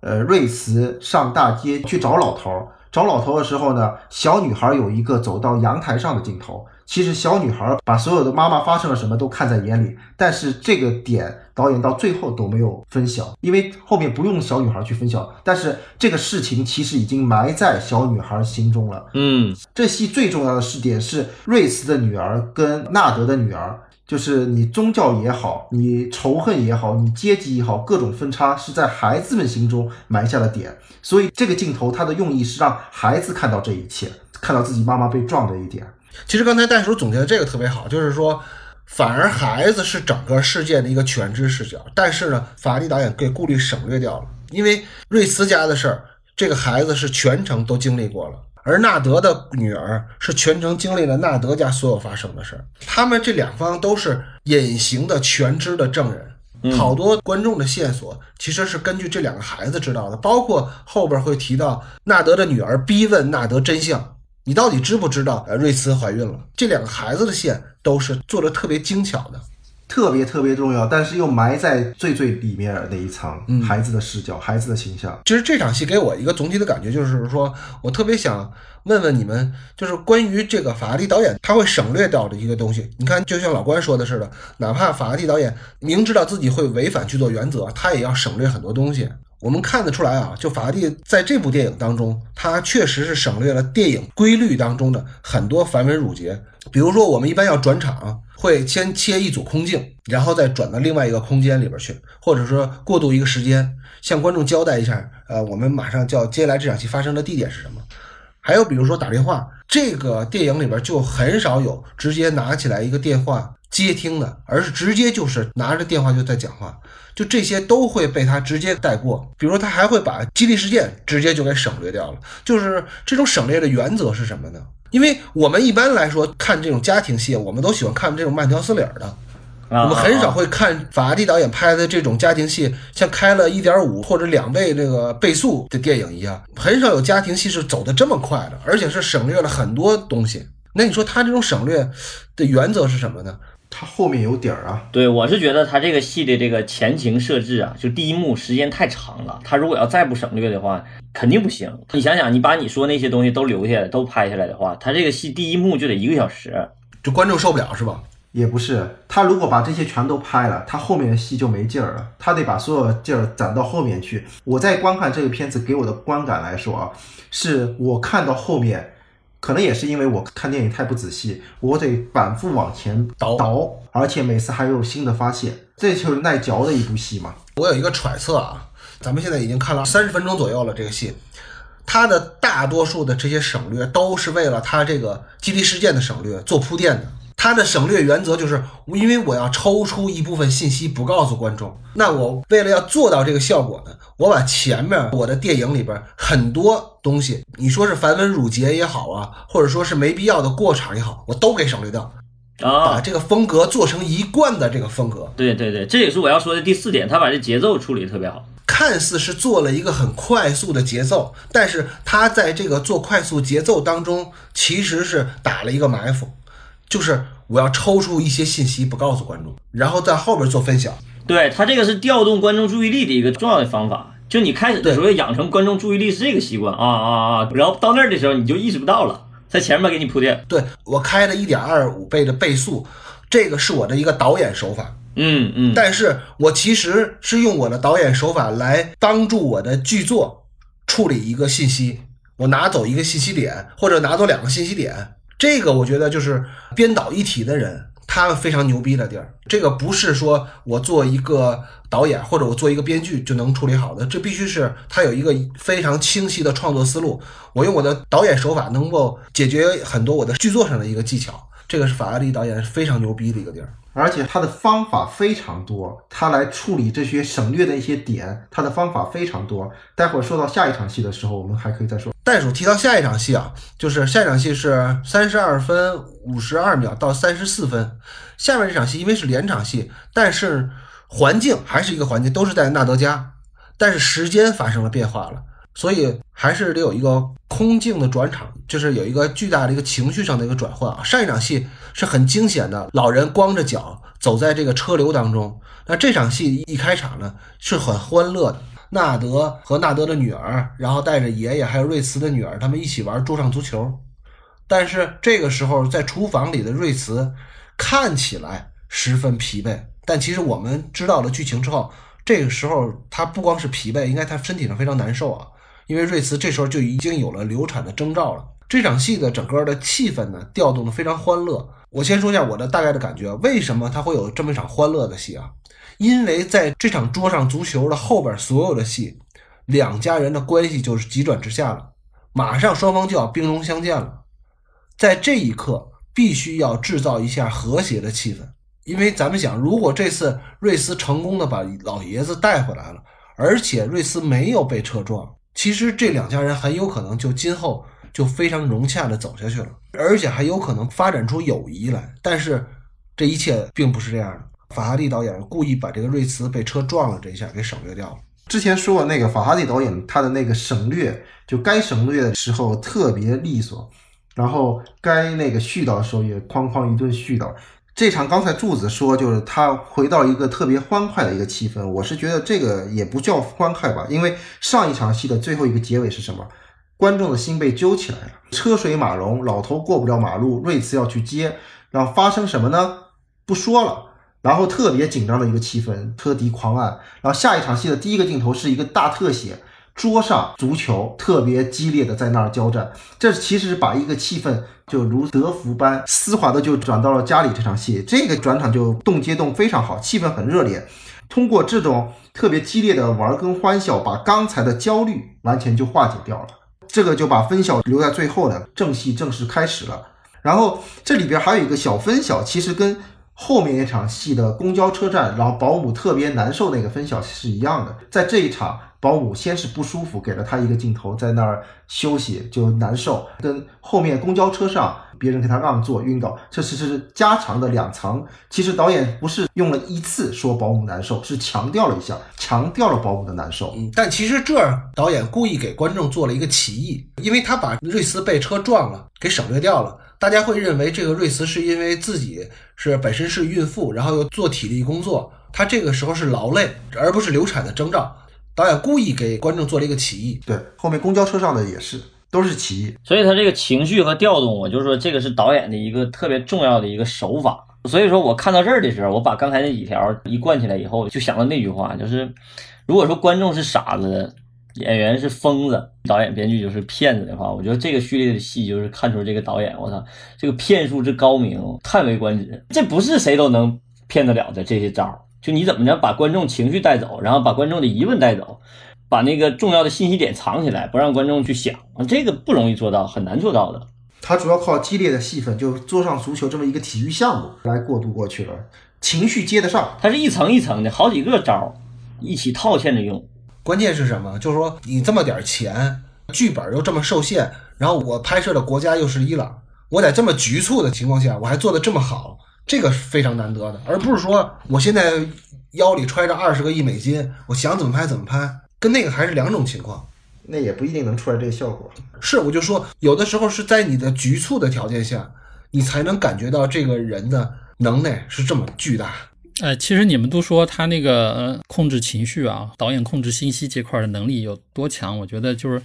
呃，瑞茨上大街去找老头儿，找老头儿的时候呢，小女孩有一个走到阳台上的镜头。其实小女孩把所有的妈妈发生了什么都看在眼里，但是这个点导演到最后都没有分晓，因为后面不用小女孩去分晓，但是这个事情其实已经埋在小女孩心中了。嗯这戏最重要的试点是瑞斯的女儿跟纳德的女儿，就是你宗教也好，你仇恨也好，你阶级也好，各种分叉是在孩子们心中埋下的点。所以这个镜头它的用意是让孩子看到这一切，看到自己妈妈被撞的一点。其实刚才袋鼠总结的这个特别好，就是说，反而孩子是整个事件的一个全知视角，但是呢，法拉第导演给顾虑省略掉了，因为瑞斯家的事儿，这个孩子是全程都经历过了。而纳德的女儿是全程经历了纳德家所有发生的事儿，他们这两方都是隐形的全知的证人，好多观众的线索其实是根据这两个孩子知道的，包括后边会提到纳德的女儿逼问纳德真相，你到底知不知道呃瑞慈怀孕了？这两个孩子的线都是做的特别精巧的。特别特别重要，但是又埋在最最里面那一层，嗯孩子的视角，孩子的形象。其实这场戏给我一个总体的感觉，就是说我特别想问问你们，就是关于这个法拉第导演他会省略掉的一个东西。你看，就像老关说的似的，哪怕法拉第导演明知道自己会违反剧作原则，他也要省略很多东西。我们看得出来啊，就法拉第在这部电影当中，他确实是省略了电影规律当中的很多繁文缛节。比如说，我们一般要转场，会先切一组空镜，然后再转到另外一个空间里边去，或者说过渡一个时间，向观众交代一下，呃，我们马上就要接下来这场戏发生的地点是什么。还有比如说打电话，这个电影里边就很少有直接拿起来一个电话接听的，而是直接就是拿着电话就在讲话，就这些都会被他直接带过。比如说他还会把激励事件直接就给省略掉了，就是这种省略的原则是什么呢？因为我们一般来说看这种家庭戏，我们都喜欢看这种慢条斯理儿的，啊，我们很少啊会看法拉第导演拍的这种家庭戏，像开了一点五或者两倍这个倍速的电影一样，很少有家庭戏是走的这么快的，而且是省略了很多东西。那你说他这种省略的原则是什么呢？它后面有底儿啊，对，我是觉得他这个戏的这个前情设置啊，就第一幕时间太长了，他如果要再不省略的话，肯定不行。你想想，你把你说那些东西都留下来，都拍下来的话，他这个戏第一幕就得一个小时。就观众受不了是吧？也不是。他如果把这些全都拍了，他后面的戏就没劲儿了。他得把所有的劲儿攒到后面去。我在观看这个片子给我的观感来说啊，是我看到后面，可能也是因为我看电影太不仔细，我得反复往前倒倒，而且每次还有新的发现，这就是耐嚼的一部戏嘛。我有一个揣测啊，咱们现在已经看了三十分钟左右了，这个戏，它的大多数的这些省略都是为了它这个基地事件的省略做铺垫的。它的省略原则就是，因为我要抽出一部分信息不告诉观众，那我为了要做到这个效果呢，我把前面我的电影里边很多东西，你说是繁文缛节也好啊，或者说是没必要的过场也好，我都给省略掉，啊把啊，这个风格做成一贯的这个风格。对对对，这也是我要说的第四点，他把这节奏处理的特别好。看似是做了一个很快速的节奏，但是他在这个做快速节奏当中，其实是打了一个埋伏，就是我要抽出一些信息不告诉观众，然后在后边做分享。对他这个是调动观众注意力的一个重要的方法。就你开始的时候要养成观众注意力是这个习惯啊啊啊，然后到那儿的时候你就意识不到了，在前面给你铺垫。对我开了一点二五倍的倍速，这个是我的一个导演手法，嗯嗯，但是我其实是用我的导演手法来帮助我的剧作处理一个信息，我拿走一个信息点，或者拿走两个信息点，这个我觉得就是编导一体的人。他非常牛逼的地儿，这个不是说我做一个导演或者我做一个编剧就能处理好的，这必须是他有一个非常清晰的创作思路。我用我的导演手法能够解决很多我的剧作上的一个技巧，这个是法拉利导演非常牛逼的一个地儿。而且他的方法非常多，他来处理这些省略的一些点，他的方法非常多。待会儿说到下一场戏的时候，我们还可以再说。袋鼠提到下一场戏啊，就是下一场戏是三十二分五十二秒到三十四分。下面这场戏因为是连场戏，但是环境还是一个环境，都是在纳德家。但是时间发生了变化了，所以还是得有一个空镜的转场，就是有一个巨大的一个情绪上的一个转换啊。上一场戏是很惊险的，老人光着脚走在这个车流当中，那这场戏一开场呢是很欢乐的。纳德和纳德的女儿，然后带着爷爷还有瑞茨的女儿，他们一起玩桌上足球。但是这个时候，在厨房里的瑞茨看起来十分疲惫，但其实我们知道了剧情之后，这个时候他不光是疲惫，应该他身体上非常难受啊，因为瑞茨这时候就已经有了流产的征兆了。这场戏的整个的气氛呢，调动的非常欢乐。我先说一下我的大概的感觉，为什么他会有这么一场欢乐的戏啊？因为在这场桌上足球的后边，所有的戏，两家人的关系就是急转直下了，马上双方就要兵戎相见了。在这一刻，必须要制造一下和谐的气氛，因为咱们想，如果这次瑞斯成功的把老爷子带回来了，而且瑞斯没有被车撞，其实这两家人很有可能就今后就非常融洽的走下去了，而且还有可能发展出友谊来。但是这一切并不是这样的。法哈蒂导演故意把这个瑞茨被车撞了这一下给省略掉了。之前说那个法哈蒂导演他的那个省略，就该省略的时候特别利索，然后该那个絮叨的时候也哐哐一顿絮叨。这场刚才柱子说就是他回到一个特别欢快的一个气氛，我是觉得这个也不叫欢快吧，因为上一场戏的最后一个结尾是什么？观众的心被揪起来了，车水马龙，老头过不了马路，瑞茨要去接，然后发生什么呢？不说了。然后特别紧张的一个气氛，车笛狂按。然后下一场戏的第一个镜头是一个大特写，桌上足球特别激烈的在那儿交战。这其实是把一个气氛就如德芙般丝滑的就转到了家里这场戏。这个转场就动接动非常好，气氛很热烈。通过这种特别激烈的玩跟欢笑，把刚才的焦虑完全就化解掉了。这个就把分晓留在最后呢，正戏正式开始了。然后这里边还有一个小分晓，其实跟。后面一场戏的公交车站，然后保姆特别难受那个分晓是一样的。在这一场，保姆先是不舒服，给了他一个镜头，在那儿休息就难受，跟后面公交车上别人给他让座晕倒，这是是加长的两层。其实导演不是用了一次说保姆难受，是强调了一下，强调了保姆的难受。嗯，但其实这儿导演故意给观众做了一个歧义，因为他把瑞斯被车撞了给省略掉了。大家会认为这个瑞斯是因为自己是本身是孕妇，然后又做体力工作，她这个时候是劳累，而不是流产的征兆。导演故意给观众做了一个歧义。对，后面公交车上的也是，都是歧义。所以他这个情绪和调动，我就说这个是导演的一个特别重要的一个手法。所以说我看到这儿的时候，我把刚才那几条一贯起来以后，就想到那句话，就是如果说观众是傻子。演员是疯子，导演编剧就是骗子的话，我觉得这个序列的戏就是看出这个导演，我操，这个骗术之高明，叹为观止。这不是谁都能骗得了的这些招就你怎么着把观众情绪带走，然后把观众的疑问带走，把那个重要的信息点藏起来，不让观众去想，这个不容易做到，很难做到的。他主要靠激烈的戏份，就桌上足球这么一个体育项目来过渡过去了，情绪接得上。它是一层一层的，好几个招一起套现着用。关键是什么？就是说你这么点钱，剧本又这么受限，然后我拍摄的国家又是伊朗，我在这么局促的情况下，我还做的这么好，这个是非常难得的，而不是说我现在腰里揣着二十个亿美金，我想怎么拍怎么拍，跟那个还是两种情况。那也不一定能出来这个效果。是，我就说有的时候是在你的局促的条件下，你才能感觉到这个人的能耐是这么巨大。哎，其实你们都说他那个呃控制情绪啊，导演控制信息这块的能力有多强？我觉得就是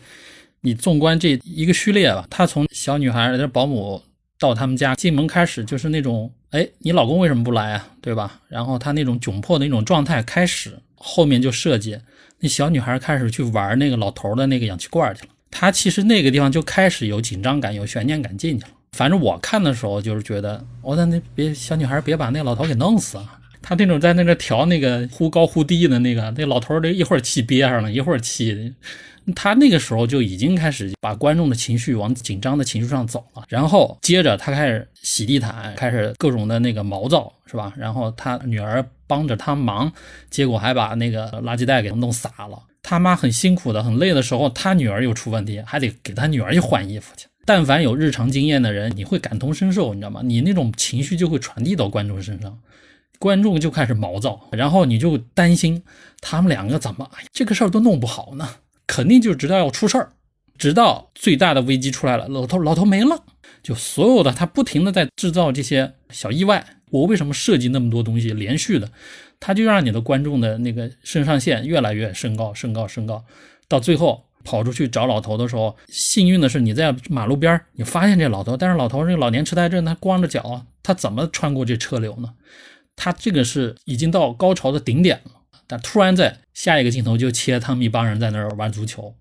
你纵观这一个序列吧，他从小女孩的保姆到他们家进门开始，就是那种哎，你老公为什么不来啊？对吧？然后他那种窘迫的那种状态开始，后面就设计那小女孩开始去玩那个老头的那个氧气罐去了。他其实那个地方就开始有紧张感、有悬念感进去了。反正我看的时候就是觉得，我说那别小女孩别把那老头给弄死啊！他那种在那个调那个忽高忽低的那个，那老头儿这一会儿气憋上了，一会儿气，他那个时候就已经开始把观众的情绪往紧张的情绪上走了。然后接着他开始洗地毯，开始各种的那个毛躁，是吧？然后他女儿帮着他忙，结果还把那个垃圾袋给弄洒了。他妈很辛苦的、很累的时候，他女儿又出问题，还得给他女儿去换衣服去。但凡有日常经验的人，你会感同身受，你知道吗？你那种情绪就会传递到观众身上。观众就开始毛躁，然后你就担心他们两个怎么哎这个事儿都弄不好呢？肯定就知道要出事儿，直到最大的危机出来了，老头老头没了，就所有的他不停的在制造这些小意外。我为什么设计那么多东西连续的？他就让你的观众的那个肾上腺越来越升高，升高，升高，到最后跑出去找老头的时候，幸运的是你在马路边儿你发现这老头，但是老头这个老年痴呆症，他光着脚，他怎么穿过这车流呢？他这个是已经到高潮的顶点了，但突然在下一个镜头就切他们一帮人在那儿玩足球。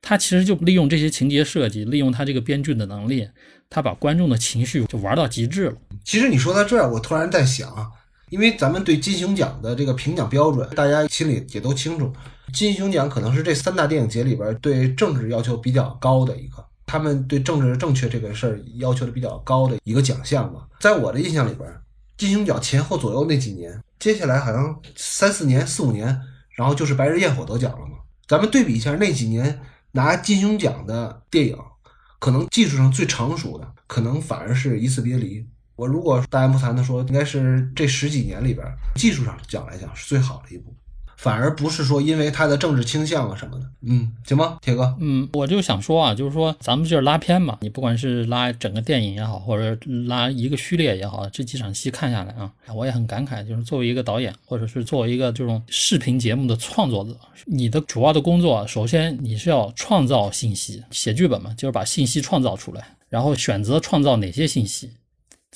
他其实就利用这些情节设计，利用他这个编剧的能力，他把观众的情绪就玩到极致了。其实你说到这儿，我突然在想，因为咱们对金熊奖的这个评奖标准，大家心里也都清楚，金熊奖可能是这三大电影节里边对政治要求比较高的一个，他们对政治正确这个事儿要求的比较高的一个奖项嘛。在我的印象里边，金熊奖前后左右那几年，接下来好像三四年、四五年，然后就是《白日焰火》得奖了嘛。咱们对比一下那几年拿金熊奖的电影，可能技术上最成熟的，可能反而是一次别离。我如果大言不惭的说，应该是这十几年里边技术上讲来讲是最好的一部，反而不是说因为他的政治倾向啊什么的。嗯，行吗，铁哥？嗯，我就想说啊，就是说咱们就是拉片嘛，你不管是拉整个电影也好，或者拉一个序列也好，这几场戏看下来啊，我也很感慨，就是作为一个导演，或者是作为一个这种视频节目的创作者，你的主要的工作，首先你是要创造信息，写剧本嘛，就是把信息创造出来，然后选择创造哪些信息。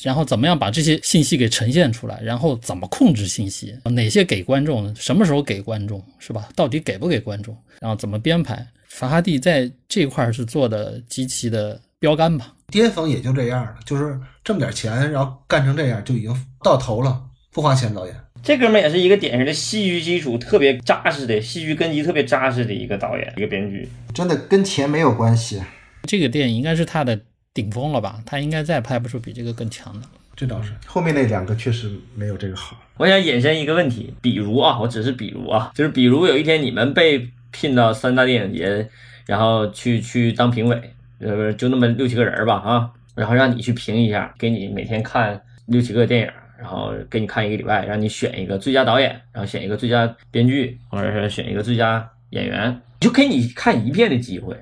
然后怎么样把这些信息给呈现出来？然后怎么控制信息？哪些给观众？什么时候给观众？是吧？到底给不给观众？然后怎么编排？法哈蒂在这块是做的极其的标杆吧。巅峰也就这样了，就是挣点钱，然后干成这样就已经到头了，不花钱导演。这哥们儿也是一个典型的戏剧基础特别扎实的、戏剧根基特别扎实的一个导演、一个编剧。真的跟钱没有关系。这个电影应该是他的。顶峰了吧？他应该再拍不出比这个更强的。这倒是，后面那两个确实没有这个好。我想引申一个问题，比如啊，我只是比如啊，就是比如有一天你们被聘到三大电影节，然后去去当评委，呃，就那么六七个人吧啊，然后让你去评一下，给你每天看六七个电影，然后给你看一个礼拜，让你选一个最佳导演，然后选一个最佳编剧，或者是选一个最佳演员，就给你看一遍的机会。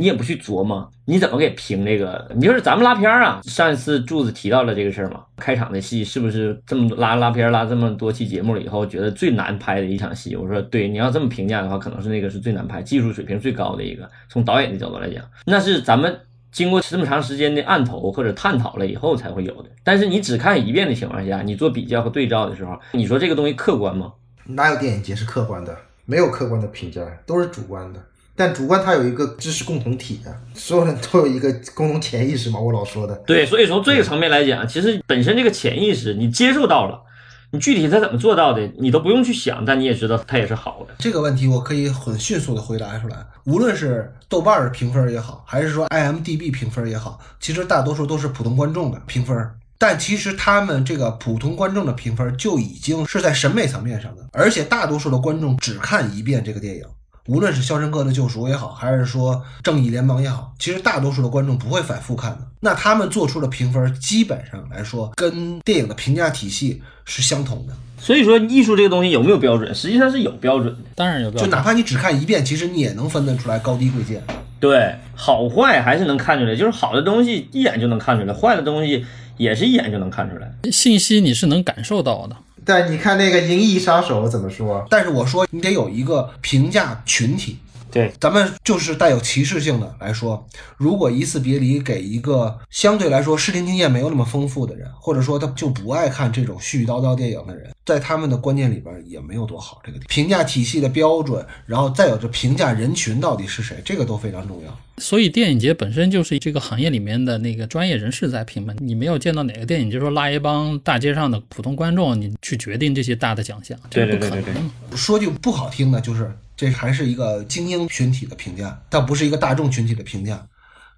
你也不去琢磨，你怎么给评这个？你就是咱们拉片儿啊，上一次柱子提到了这个事儿嘛。开场的戏是不是这么拉拉片拉这么多期节目了以后，觉得最难拍的一场戏？我说对，你要这么评价的话，可能是那个是最难拍、技术水平最高的一个。从导演的角度来讲，那是咱们经过这么长时间的案头或者探讨了以后才会有的。但是你只看一遍的情况下，你做比较和对照的时候，你说这个东西客观吗？哪有电影节是客观的？没有客观的评价，都是主观的。但主观它有一个知识共同体的，所有人都有一个共同潜意识嘛，我老说的。对，所以从这个层面来讲，其实本身这个潜意识你接受到了，你具体他怎么做到的，你都不用去想，但你也知道他也是好的。这个问题我可以很迅速的回答出来，无论是豆瓣儿评分也好，还是说 IMDB 评分也好，其实大多数都是普通观众的评分，但其实他们这个普通观众的评分就已经是在审美层面上的，而且大多数的观众只看一遍这个电影。无论是《肖申克的救赎》也好，还是说《正义联盟》也好，其实大多数的观众不会反复看的。那他们做出的评分，基本上来说跟电影的评价体系是相同的。所以说，艺术这个东西有没有标准？实际上是有标准的，当然有标准。就哪怕你只看一遍，其实你也能分得出来高低贵贱。对，好坏还是能看出来。就是好的东西一眼就能看出来，坏的东西也是一眼就能看出来。信息你是能感受到的。但你看那个《银翼杀手》怎么说？但是我说你得有一个评价群体。对，咱们就是带有歧视性的来说，如果一次别离给一个相对来说视听经验没有那么丰富的人，或者说他就不爱看这种絮絮叨叨电影的人，在他们的观念里边也没有多好。这个评价体系的标准，然后再有这评价人群到底是谁，这个都非常重要。所以电影节本身就是这个行业里面的那个专业人士在评判，你没有见到哪个电影就说拉一帮大街上的普通观众，你去决定这些大的奖项，对对对对对。说句不好听的，就是。这还是一个精英群体的评价，它不是一个大众群体的评价，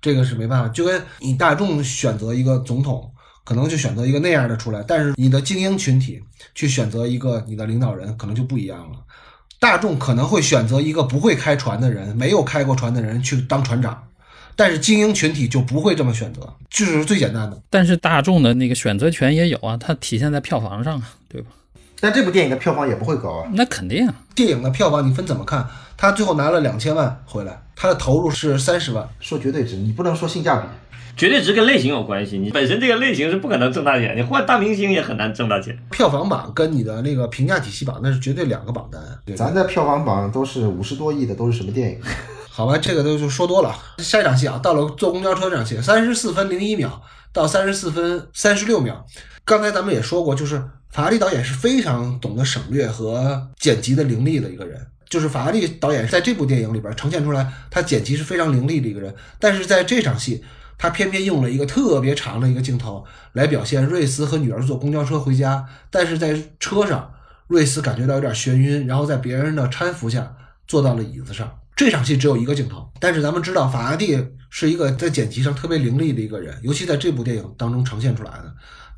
这个是没办法。就跟你大众选择一个总统，可能就选择一个那样的出来，但是你的精英群体去选择一个你的领导人，可能就不一样了。大众可能会选择一个不会开船的人，没有开过船的人去当船长。但是精英群体就不会这么选择，这是最简单的。但是大众的那个选择权也有啊，它体现在票房上啊，对吧？但这部电影的票房也不会高啊。那肯定啊，电影的票房你分怎么看？他最后拿了两千万回来，他的投入是三十万。说绝对值，你不能说性价比。绝对值跟类型有关系，你本身这个类型是不可能挣大钱，你换大明星也很难挣大钱。票房榜跟你的那个评价体系榜那是绝对两个榜单。对咱的票房榜都是五十多亿的，都是什么电影？好吧，这个都就说多了。下一场戏啊，到了坐公交车这场戏，三十四分零一秒到三十四分三十六秒。刚才咱们也说过，就是法拉利导演是非常懂得省略和剪辑的凌厉的一个人。就是法拉利导演在这部电影里边呈现出来，他剪辑是非常凌厉的一个人。但是在这场戏，他偏偏用了一个特别长的一个镜头来表现瑞斯和女儿坐公交车回家，但是在车上，瑞斯感觉到有点眩晕，然后在别人的搀扶下坐到了椅子上。这场戏只有一个镜头，但是咱们知道法拉第是一个在剪辑上特别凌厉的一个人，尤其在这部电影当中呈现出来的。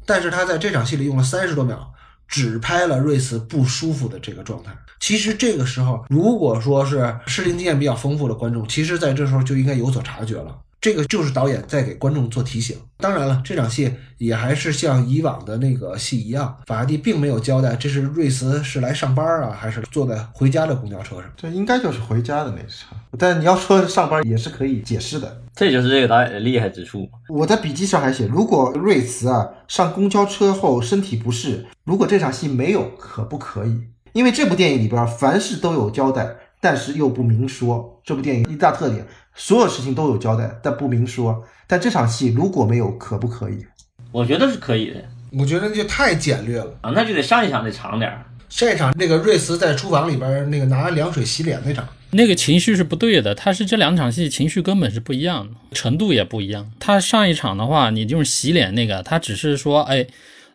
但是他在这场戏里用了三十多秒，只拍了瑞斯不舒服的这个状态。其实这个时候，如果说是视听经验比较丰富的观众，其实在这时候就应该有所察觉了。这个就是导演在给观众做提醒。当然了，这场戏也还是像以往的那个戏一样，法拉第并没有交代这是瑞斯是来上班啊，还是坐在回家的公交车上。这应该就是回家的那场。但你要说上班也是可以解释的。这就是这个导演的厉害之处。我在笔记上还写，如果瑞茨啊上公交车后身体不适，如果这场戏没有，可不可以？因为这部电影里边凡事都有交代，但是又不明说。这部电影一大特点，所有事情都有交代，但不明说。但这场戏如果没有，可不可以？我觉得是可以的我觉得就太简略了。啊，那就得上一场得长点儿。上一场那个瑞斯在厨房里边那个拿凉水洗脸那场，那个情绪是不对的，他是这两场戏情绪根本是不一样的，程度也不一样。他上一场的话，你就是洗脸那个，他只是说，哎，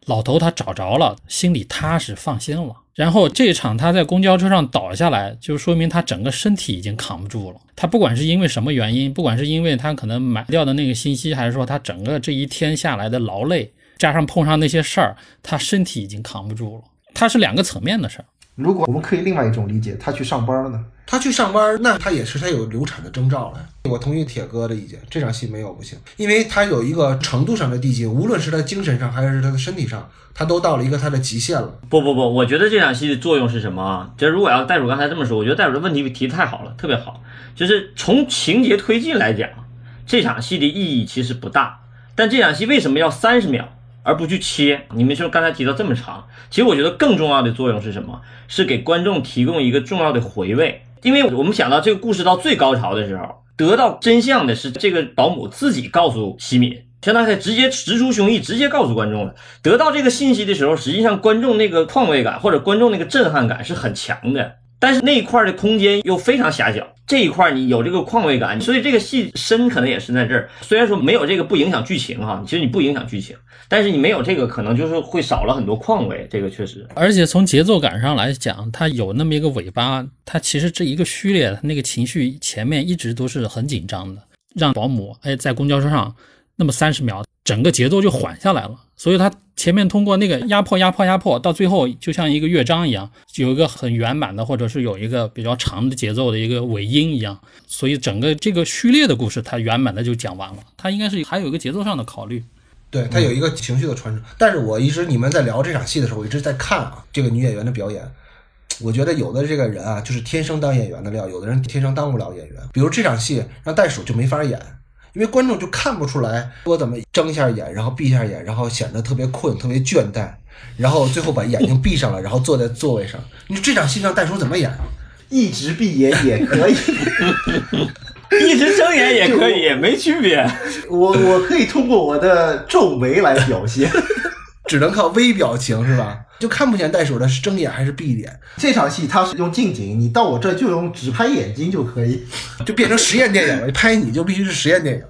老头他找着了，心里踏实放心了。然后这一场他在公交车上倒下来，就说明他整个身体已经扛不住了。他不管是因为什么原因，不管是因为他可能买掉的那个信息，还是说他整个这一天下来的劳累，加上碰上那些事儿，他身体已经扛不住了。他是两个层面的事儿。如果我们可以另外一种理解，他去上班了呢？他去上班，那他也是他有流产的征兆了。我同意铁哥的意见，这场戏没有不行，因为他有一个程度上的递进，无论是他精神上还是他的身体上，他都到了一个他的极限了。不不不，我觉得这场戏的作用是什么啊？这如果要袋鼠刚才这么说，我觉得袋鼠的问题提的太好了，特别好。就是从情节推进来讲，这场戏的意义其实不大。但这场戏为什么要三十秒而不去切？你们说刚才提到这么长，其实我觉得更重要的作用是什么？是给观众提供一个重要的回味。因为我们想到这个故事到最高潮的时候，得到真相的是这个保姆自己告诉西敏，相当于直接直抒胸臆，直接告诉观众了。得到这个信息的时候，实际上观众那个况味感或者观众那个震撼感是很强的。但是那一块的空间又非常狭小，这一块你有这个况味感，所以这个戏深可能也是在这儿。虽然说没有这个不影响剧情哈，其实你不影响剧情，但是你没有这个可能就是会少了很多况味，这个确实。而且从节奏感上来讲，它有那么一个尾巴，它其实这一个序列，它那个情绪前面一直都是很紧张的，让保姆哎在公交车上那么三十秒，整个节奏就缓下来了。所以它前面通过那个压迫、压迫、压迫，到最后就像一个乐章一样，有一个很圆满的，或者是有一个比较长的节奏的一个尾音一样。所以整个这个序列的故事，它圆满的就讲完了。它应该是还有一个节奏上的考虑。对它有一个情绪的传承，但是我一直你们在聊这场戏的时候，我一直在看啊这个女演员的表演。我觉得有的这个人啊，就是天生当演员的料，有的人天生当不了演员。比如这场戏让袋鼠就没法演，因为观众就看不出来我怎么睁一下眼，然后闭一下眼，然后显得特别困、特别倦怠，然后最后把眼睛闭上了，然后坐在座位上。你说这场戏让袋鼠怎么演？一直闭眼也可以。一直睁眼也可以，没区别。我我可以通过我的皱眉来表现。只能靠微表情是吧？就看不见袋鼠的是睁眼还是闭眼，这场戏它是用近景，你到我这就用只拍眼睛就可以。就变成实验电影了。拍你就必须是实验电影。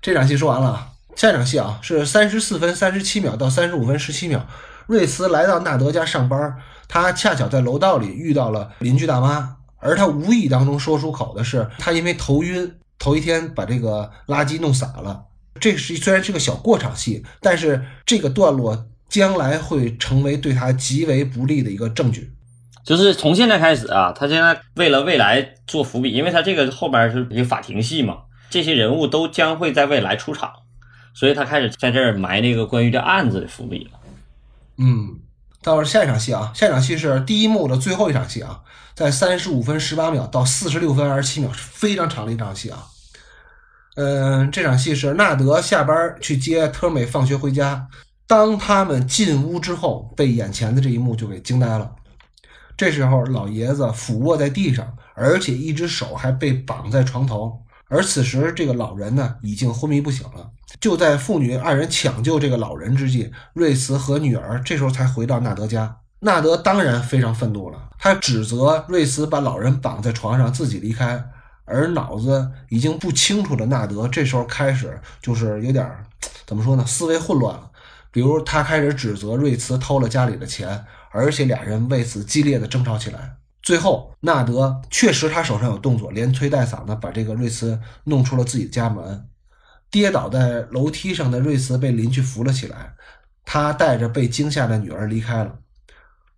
这场戏说完了啊，下一场戏啊是三十四分三十七秒到三十五分十七秒，瑞斯来到纳德家上班，他恰巧在楼道里遇到了邻居大妈，而他无意当中说出口的是，他因为头晕，头一天把这个垃圾弄洒了。这是虽然是个小过场戏，但是这个段落将来会成为对他极为不利的一个证据。就是从现在开始啊，他现在为了未来做伏笔，因为他这个后边是一个法庭戏嘛，这些人物都将会在未来出场，所以他开始在这儿埋那个关于这案子的伏笔了。嗯，到了下一场戏啊，下一场戏是第一幕的最后一场戏啊，在三十五分十八秒到四十六分二十七秒，是非常长的一场戏啊。嗯，这场戏是纳德下班去接特美放学回家，当他们进屋之后，被眼前的这一幕就给惊呆了。这时候，老爷子俯卧在地上，而且一只手还被绑在床头。而此时，这个老人呢，已经昏迷不醒了。就在父女二人抢救这个老人之际，瑞慈和女儿这时候才回到纳德家。纳德当然非常愤怒了，他指责瑞慈把老人绑在床上，自己离开。而脑子已经不清楚的纳德，这时候开始就是有点怎么说呢？思维混乱了。比如他开始指责瑞茨偷了家里的钱，而且俩人为此激烈的争吵起来。最后，纳德确实他手上有动作，连推带搡的把这个瑞茨弄出了自己的家门。跌倒在楼梯上的瑞茨被邻居扶了起来，他带着被惊吓的女儿离开了。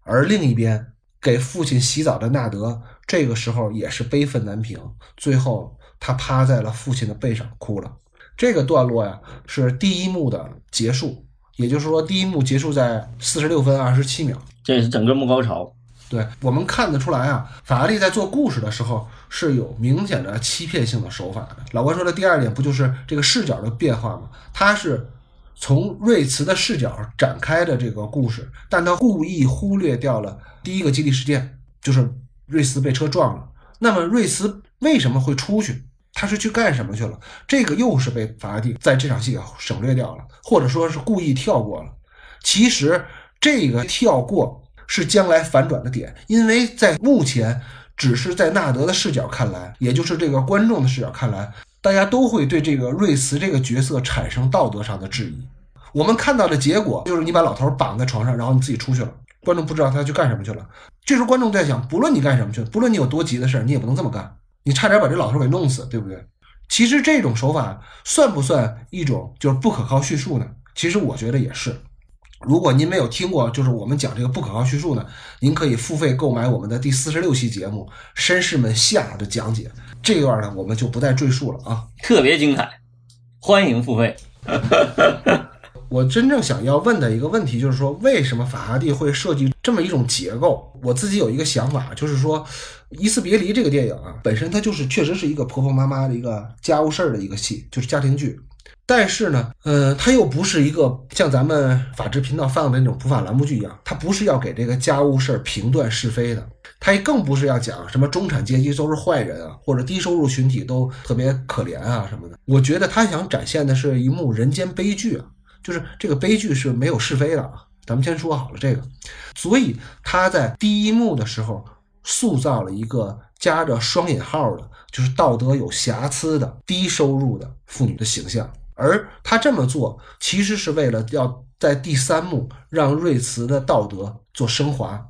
而另一边，给父亲洗澡的纳德。这个时候也是悲愤难平，最后他趴在了父亲的背上哭了。这个段落呀是第一幕的结束，也就是说第一幕结束在四十六分二十七秒，这也是整个幕高潮。对我们看得出来啊，法拉利在做故事的时候是有明显的欺骗性的手法的。老关说的第二点不就是这个视角的变化吗？他是从瑞茨的视角展开的这个故事，但他故意忽略掉了第一个激励事件，就是。瑞斯被车撞了，那么瑞斯为什么会出去？他是去干什么去了？这个又是被法拉第在这场戏省略掉了，或者说是故意跳过了。其实这个跳过是将来反转的点，因为在目前只是在纳德的视角看来，也就是这个观众的视角看来，大家都会对这个瑞斯这个角色产生道德上的质疑。我们看到的结果就是你把老头绑在床上，然后你自己出去了。观众不知道他去干什么去了。这时候观众在想，不论你干什么去，不论你有多急的事，你也不能这么干。你差点把这老头给弄死，对不对？其实这种手法算不算一种就是不可靠叙述呢？其实我觉得也是。如果您没有听过，就是我们讲这个不可靠叙述呢，您可以付费购买我们的第四十六期节目《绅士们下》的讲解。这段呢，我们就不再赘述了啊，特别精彩，欢迎付费。我真正想要问的一个问题就是说，为什么法拉第会设计这么一种结构？我自己有一个想法，就是说，《一次别离》这个电影啊，本身它就是确实是一个婆婆妈妈的一个家务事儿的一个戏，就是家庭剧。但是呢，呃，它又不是一个像咱们法制频道放的那种普法栏目剧一样，它不是要给这个家务事儿评断是非的，它也更不是要讲什么中产阶级都是坏人啊，或者低收入群体都特别可怜啊什么的。我觉得他想展现的是一幕人间悲剧啊。就是这个悲剧是没有是非的啊，咱们先说好了这个，所以他在第一幕的时候塑造了一个加着双引号的，就是道德有瑕疵的低收入的妇女的形象，而他这么做其实是为了要在第三幕让瑞慈的道德做升华，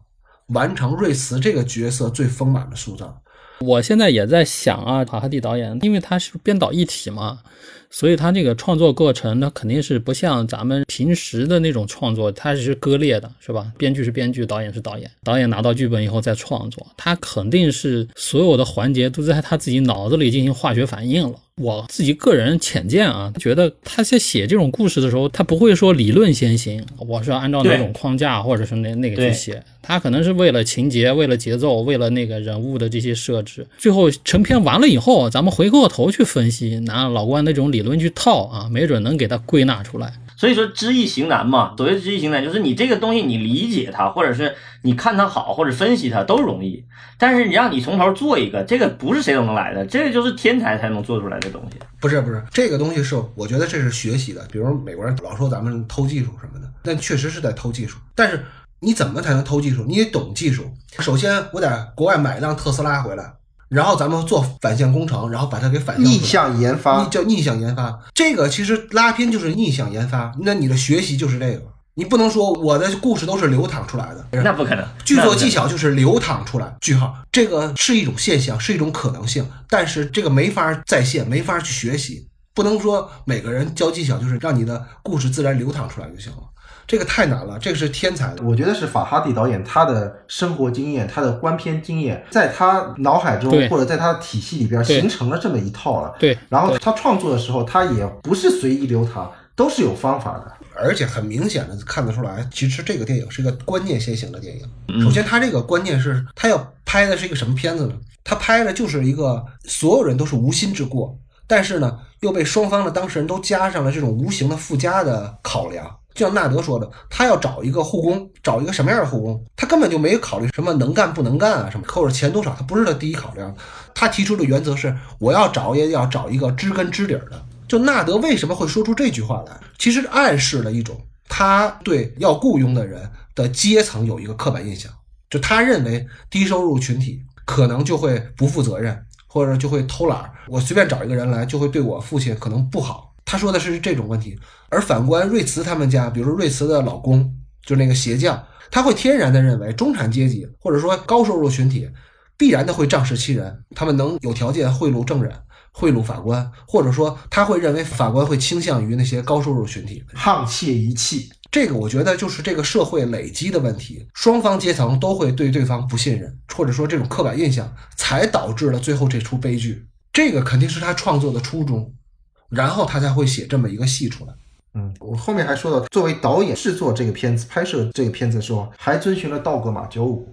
完成瑞慈这个角色最丰满的塑造。我现在也在想啊，塔哈蒂导演，因为他是编导一体嘛。所以他这个创作过程，那肯定是不像咱们平时的那种创作，它是割裂的，是吧？编剧是编剧，导演是导演，导演拿到剧本以后再创作，他肯定是所有的环节都在他自己脑子里进行化学反应了。我自己个人浅见啊，觉得他在写这种故事的时候，他不会说理论先行，我是要按照那种框架或者是那那个去写，他可能是为了情节、为了节奏、为了那个人物的这些设置，最后成片完了以后，咱们回过头去分析，拿老关那种理论去套啊，没准能给它归纳出来。所以说知易行难嘛，所谓知易行难，就是你这个东西你理解它，或者是你看它好，或者分析它都容易。但是你让你从头做一个，这个不是谁都能来的，这个就是天才才能做出来的东西。不是不是，这个东西是我觉得这是学习的。比如美国人老说咱们偷技术什么的，但确实是在偷技术。但是你怎么才能偷技术？你得懂技术。首先我在国外买一辆特斯拉回来。然后咱们做反向工程，然后把它给反向逆向研发，叫逆向研发。这个其实拉片就是逆向研发，那你的学习就是这个。你不能说我的故事都是流淌出来的，那不可能。剧作技巧就是流淌出来。句号，这个是一种现象，是一种可能性，但是这个没法再现，没法去学习。不能说每个人教技巧就是让你的故事自然流淌出来就行了，这个太难了，这个是天才。我觉得是法哈蒂导演他的生活经验，他的观片经验，在他脑海中或者在他的体系里边形成了这么一套了。对，然后他创作的时候，他也不是随意流淌，都是有方法的。而且很明显的看得出来，其实这个电影是一个观念先行的电影。首先，他这个观念是他要拍的是一个什么片子呢？他拍的就是一个所有人都是无心之过，但是呢，又被双方的当事人都加上了这种无形的附加的考量。就像纳德说的，他要找一个护工，找一个什么样的护工？他根本就没考虑什么能干不能干啊，什么或者钱多少，他不是他第一考量。他提出的原则是，我要找也要找一个知根知底儿的。就纳德为什么会说出这句话来，其实暗示了一种他对要雇佣的人的阶层有一个刻板印象，就他认为低收入群体可能就会不负责任，或者就会偷懒。我随便找一个人来，就会对我父亲可能不好。他说的是这种问题，而反观瑞慈他们家，比如说瑞慈的老公，就那个鞋匠，他会天然的认为中产阶级或者说高收入群体必然的会仗势欺人，他们能有条件贿赂证人。贿赂法官，或者说他会认为法官会倾向于那些高收入群体。沆瀣一气，这个我觉得就是这个社会累积的问题，双方阶层都会对对方不信任，或者说这种刻板印象，才导致了最后这出悲剧。这个肯定是他创作的初衷，然后他才会写这么一个戏出来。嗯，我后面还说到，作为导演制作这个片子、拍摄这个片子的时候，还遵循了道格玛九五。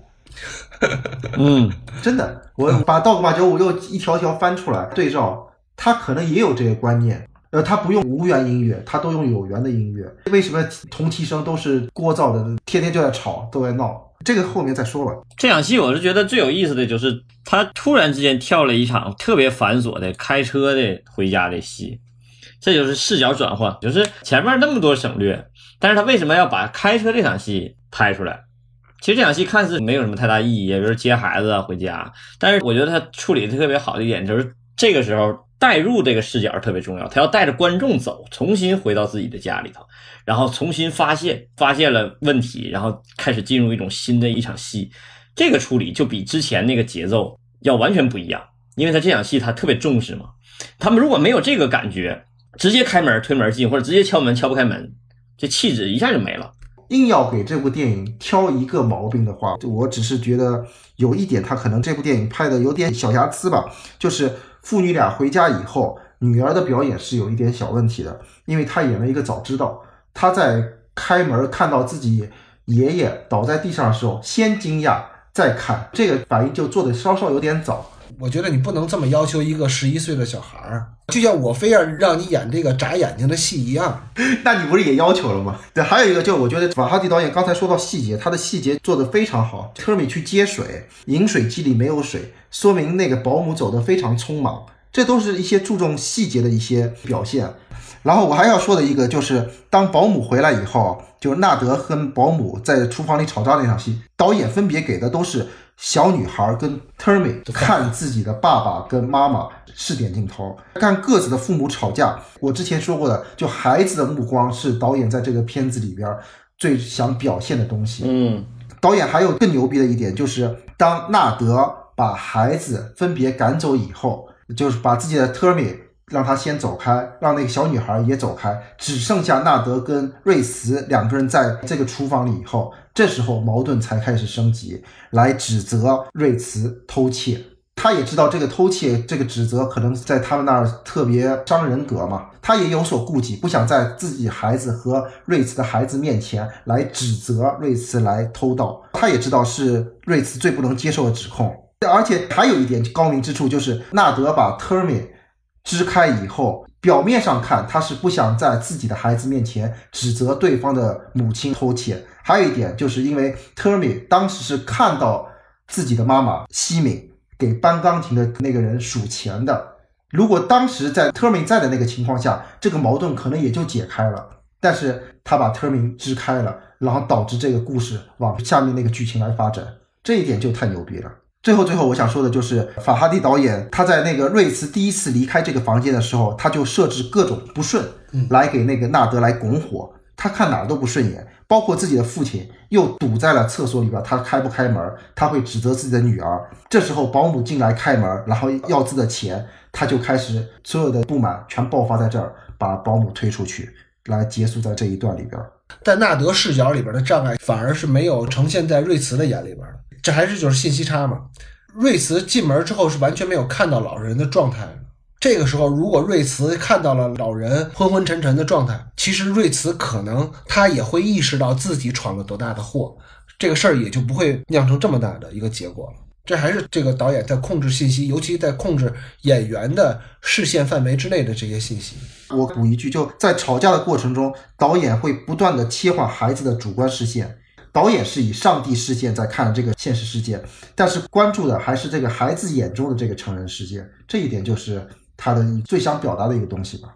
嗯，真的，我把道格玛九五又一条条翻出来对照，他可能也有这个观念。呃，他不用无源音乐，他都用有源的音乐。为什么同期声都是聒噪的，天天就在吵，都在闹？这个后面再说吧。这场戏我是觉得最有意思的就是他突然之间跳了一场特别繁琐的开车的回家的戏，这就是视角转换，就是前面那么多省略，但是他为什么要把开车这场戏拍出来？其实这场戏看似没有什么太大意义，也就是接孩子啊回家，但是我觉得他处理的特别好的一点就是这个时候带入这个视角特别重要，他要带着观众走，重新回到自己的家里头，然后重新发现发现了问题，然后开始进入一种新的一场戏，这个处理就比之前那个节奏要完全不一样，因为他这场戏他特别重视嘛，他们如果没有这个感觉，直接开门推门进，或者直接敲门敲不开门，这气质一下就没了。硬要给这部电影挑一个毛病的话，我只是觉得有一点，他可能这部电影拍的有点小瑕疵吧，就是父女俩回家以后，女儿的表演是有一点小问题的，因为她演了一个早知道，她在开门看到自己爷爷倒在地上的时候，先惊讶再看，这个反应就做的稍稍有点早。我觉得你不能这么要求一个十一岁的小孩儿，就像我非要让你演这个眨眼睛的戏一样。那你不是也要求了吗？对，还有一个就是，我觉得瓦哈蒂导演刚才说到细节，他的细节做得非常好。特米去接水，饮水机里没有水，说明那个保姆走得非常匆忙，这都是一些注重细节的一些表现。然后我还要说的一个就是，当保姆回来以后，就是纳德跟保姆在厨房里吵架那场戏，导演分别给的都是小女孩跟 Termi 看自己的爸爸跟妈妈试点镜头，看各自的父母吵架。我之前说过的，就孩子的目光是导演在这个片子里边最想表现的东西。嗯，导演还有更牛逼的一点，就是当纳德把孩子分别赶走以后，就是把自己的 Termy 让他先走开，让那个小女孩也走开，只剩下纳德跟瑞慈两个人在这个厨房里以后，这时候矛盾才开始升级，来指责瑞慈偷窃。他也知道这个偷窃这个指责可能在他们那儿特别伤人格嘛，他也有所顾忌，不想在自己孩子和瑞慈的孩子面前来指责瑞慈来偷盗。他也知道是瑞慈最不能接受的指控，而且还有一点高明之处就是纳德把 Termin 支开以后，表面上看他是不想在自己的孩子面前指责对方的母亲偷窃。还有一点就是因为 Termy 当时是看到自己的妈妈西敏给搬钢琴的那个人数钱的，如果当时在 Termy 在的那个情况下，这个矛盾可能也就解开了。但是他把 Termy 支开了，然后导致这个故事往下面那个剧情来发展，这一点就太牛逼了。最后，最后我想说的就是，法哈蒂导演他在那个瑞慈第一次离开这个房间的时候，他就设置各种不顺，来给那个纳德来拱火。他看哪儿都不顺眼，包括自己的父亲又堵在了厕所里边，他开不开门？他会指责自己的女儿。这时候保姆进来开门，然后要自己的钱，他就开始所有的不满全爆发在这儿，把保姆推出去，来结束在这一段里边。在纳德视角里边的障碍，反而是没有呈现在瑞茨的眼里边的。这还是就是信息差嘛？瑞茨进门之后是完全没有看到老人的状态。这个时候，如果瑞茨看到了老人昏昏沉沉的状态，其实瑞茨可能他也会意识到自己闯了多大的祸，这个事儿也就不会酿成这么大的一个结果了。这还是这个导演在控制信息，尤其在控制演员的视线范围之内的这些信息。我补一句，就在吵架的过程中，导演会不断的切换孩子的主观视线。导演是以上帝视线在看这个现实世界，但是关注的还是这个孩子眼中的这个成人世界。这一点就是。他的最想表达的一个东西吧，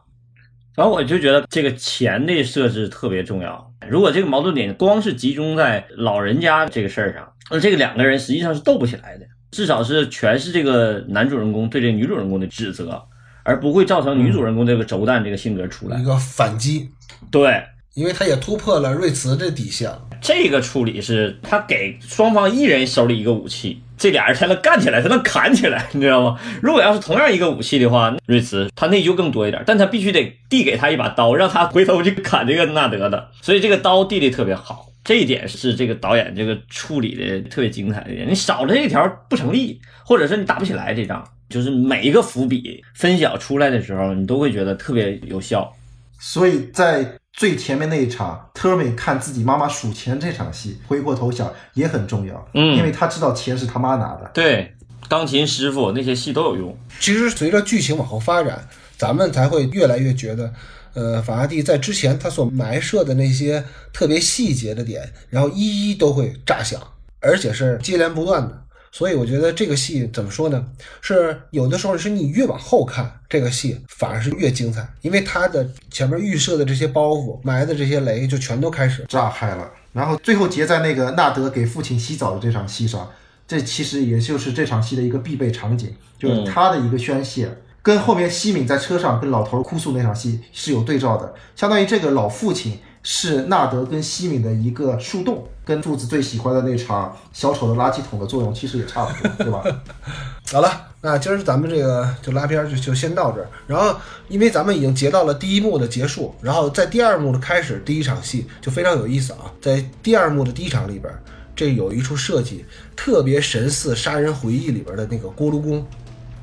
然后我就觉得这个钱的设置特别重要。如果这个矛盾点光是集中在老人家这个事儿上，那这个两个人实际上是斗不起来的。至少是全是这个男主人公对这个女主人公的指责，而不会造成女主人公这个轴蛋这个性格出来一个反击。对，因为他也突破了瑞慈的底线。这个处理是他给双方一人手里一个武器。这俩人才能干起来，才能砍起来，你知道吗？如果要是同样一个武器的话，瑞兹他内疚更多一点，但他必须得递给他一把刀，让他回头去砍这个纳德的。所以这个刀递的特别好，这一点是这个导演这个处理的特别精彩的一点。你少了这一条不成立，或者是你打不起来这仗。就是每一个伏笔分晓出来的时候，你都会觉得特别有效。所以在。最前面那一场，特美看自己妈妈数钱这场戏，回过头想也很重要，嗯，因为他知道钱是他妈拿的。对，钢琴师傅那些戏都有用。其实随着剧情往后发展，咱们才会越来越觉得，呃，法拉第在之前他所埋设的那些特别细节的点，然后一一都会炸响，而且是接连不断的。所以我觉得这个戏怎么说呢？是有的时候是你越往后看这个戏，反而是越精彩，因为它的前面预设的这些包袱、埋的这些雷就全都开始炸开了。然后最后结在那个纳德给父亲洗澡的这场戏上，这其实也就是这场戏的一个必备场景，就是他的一个宣泄，跟后面西敏在车上跟老头哭诉那场戏是有对照的，相当于这个老父亲。是纳德跟西敏的一个树洞，跟柱子最喜欢的那场小丑的垃圾桶的作用其实也差不多，对吧？好了，那今儿咱们这个就拉片就就先到这儿。然后，因为咱们已经截到了第一幕的结束，然后在第二幕的开始，第一场戏就非常有意思啊。在第二幕的第一场里边，这有一处设计特别神似《杀人回忆》里边的那个锅炉工，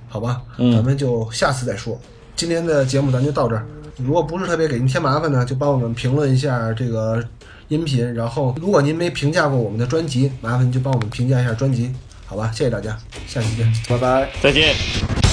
好吧？咱们就下次再说。今天的节目咱就到这儿。如果不是特别给您添麻烦呢，就帮我们评论一下这个音频。然后，如果您没评价过我们的专辑，麻烦就帮我们评价一下专辑，好吧？谢谢大家，下期见，拜拜，再见。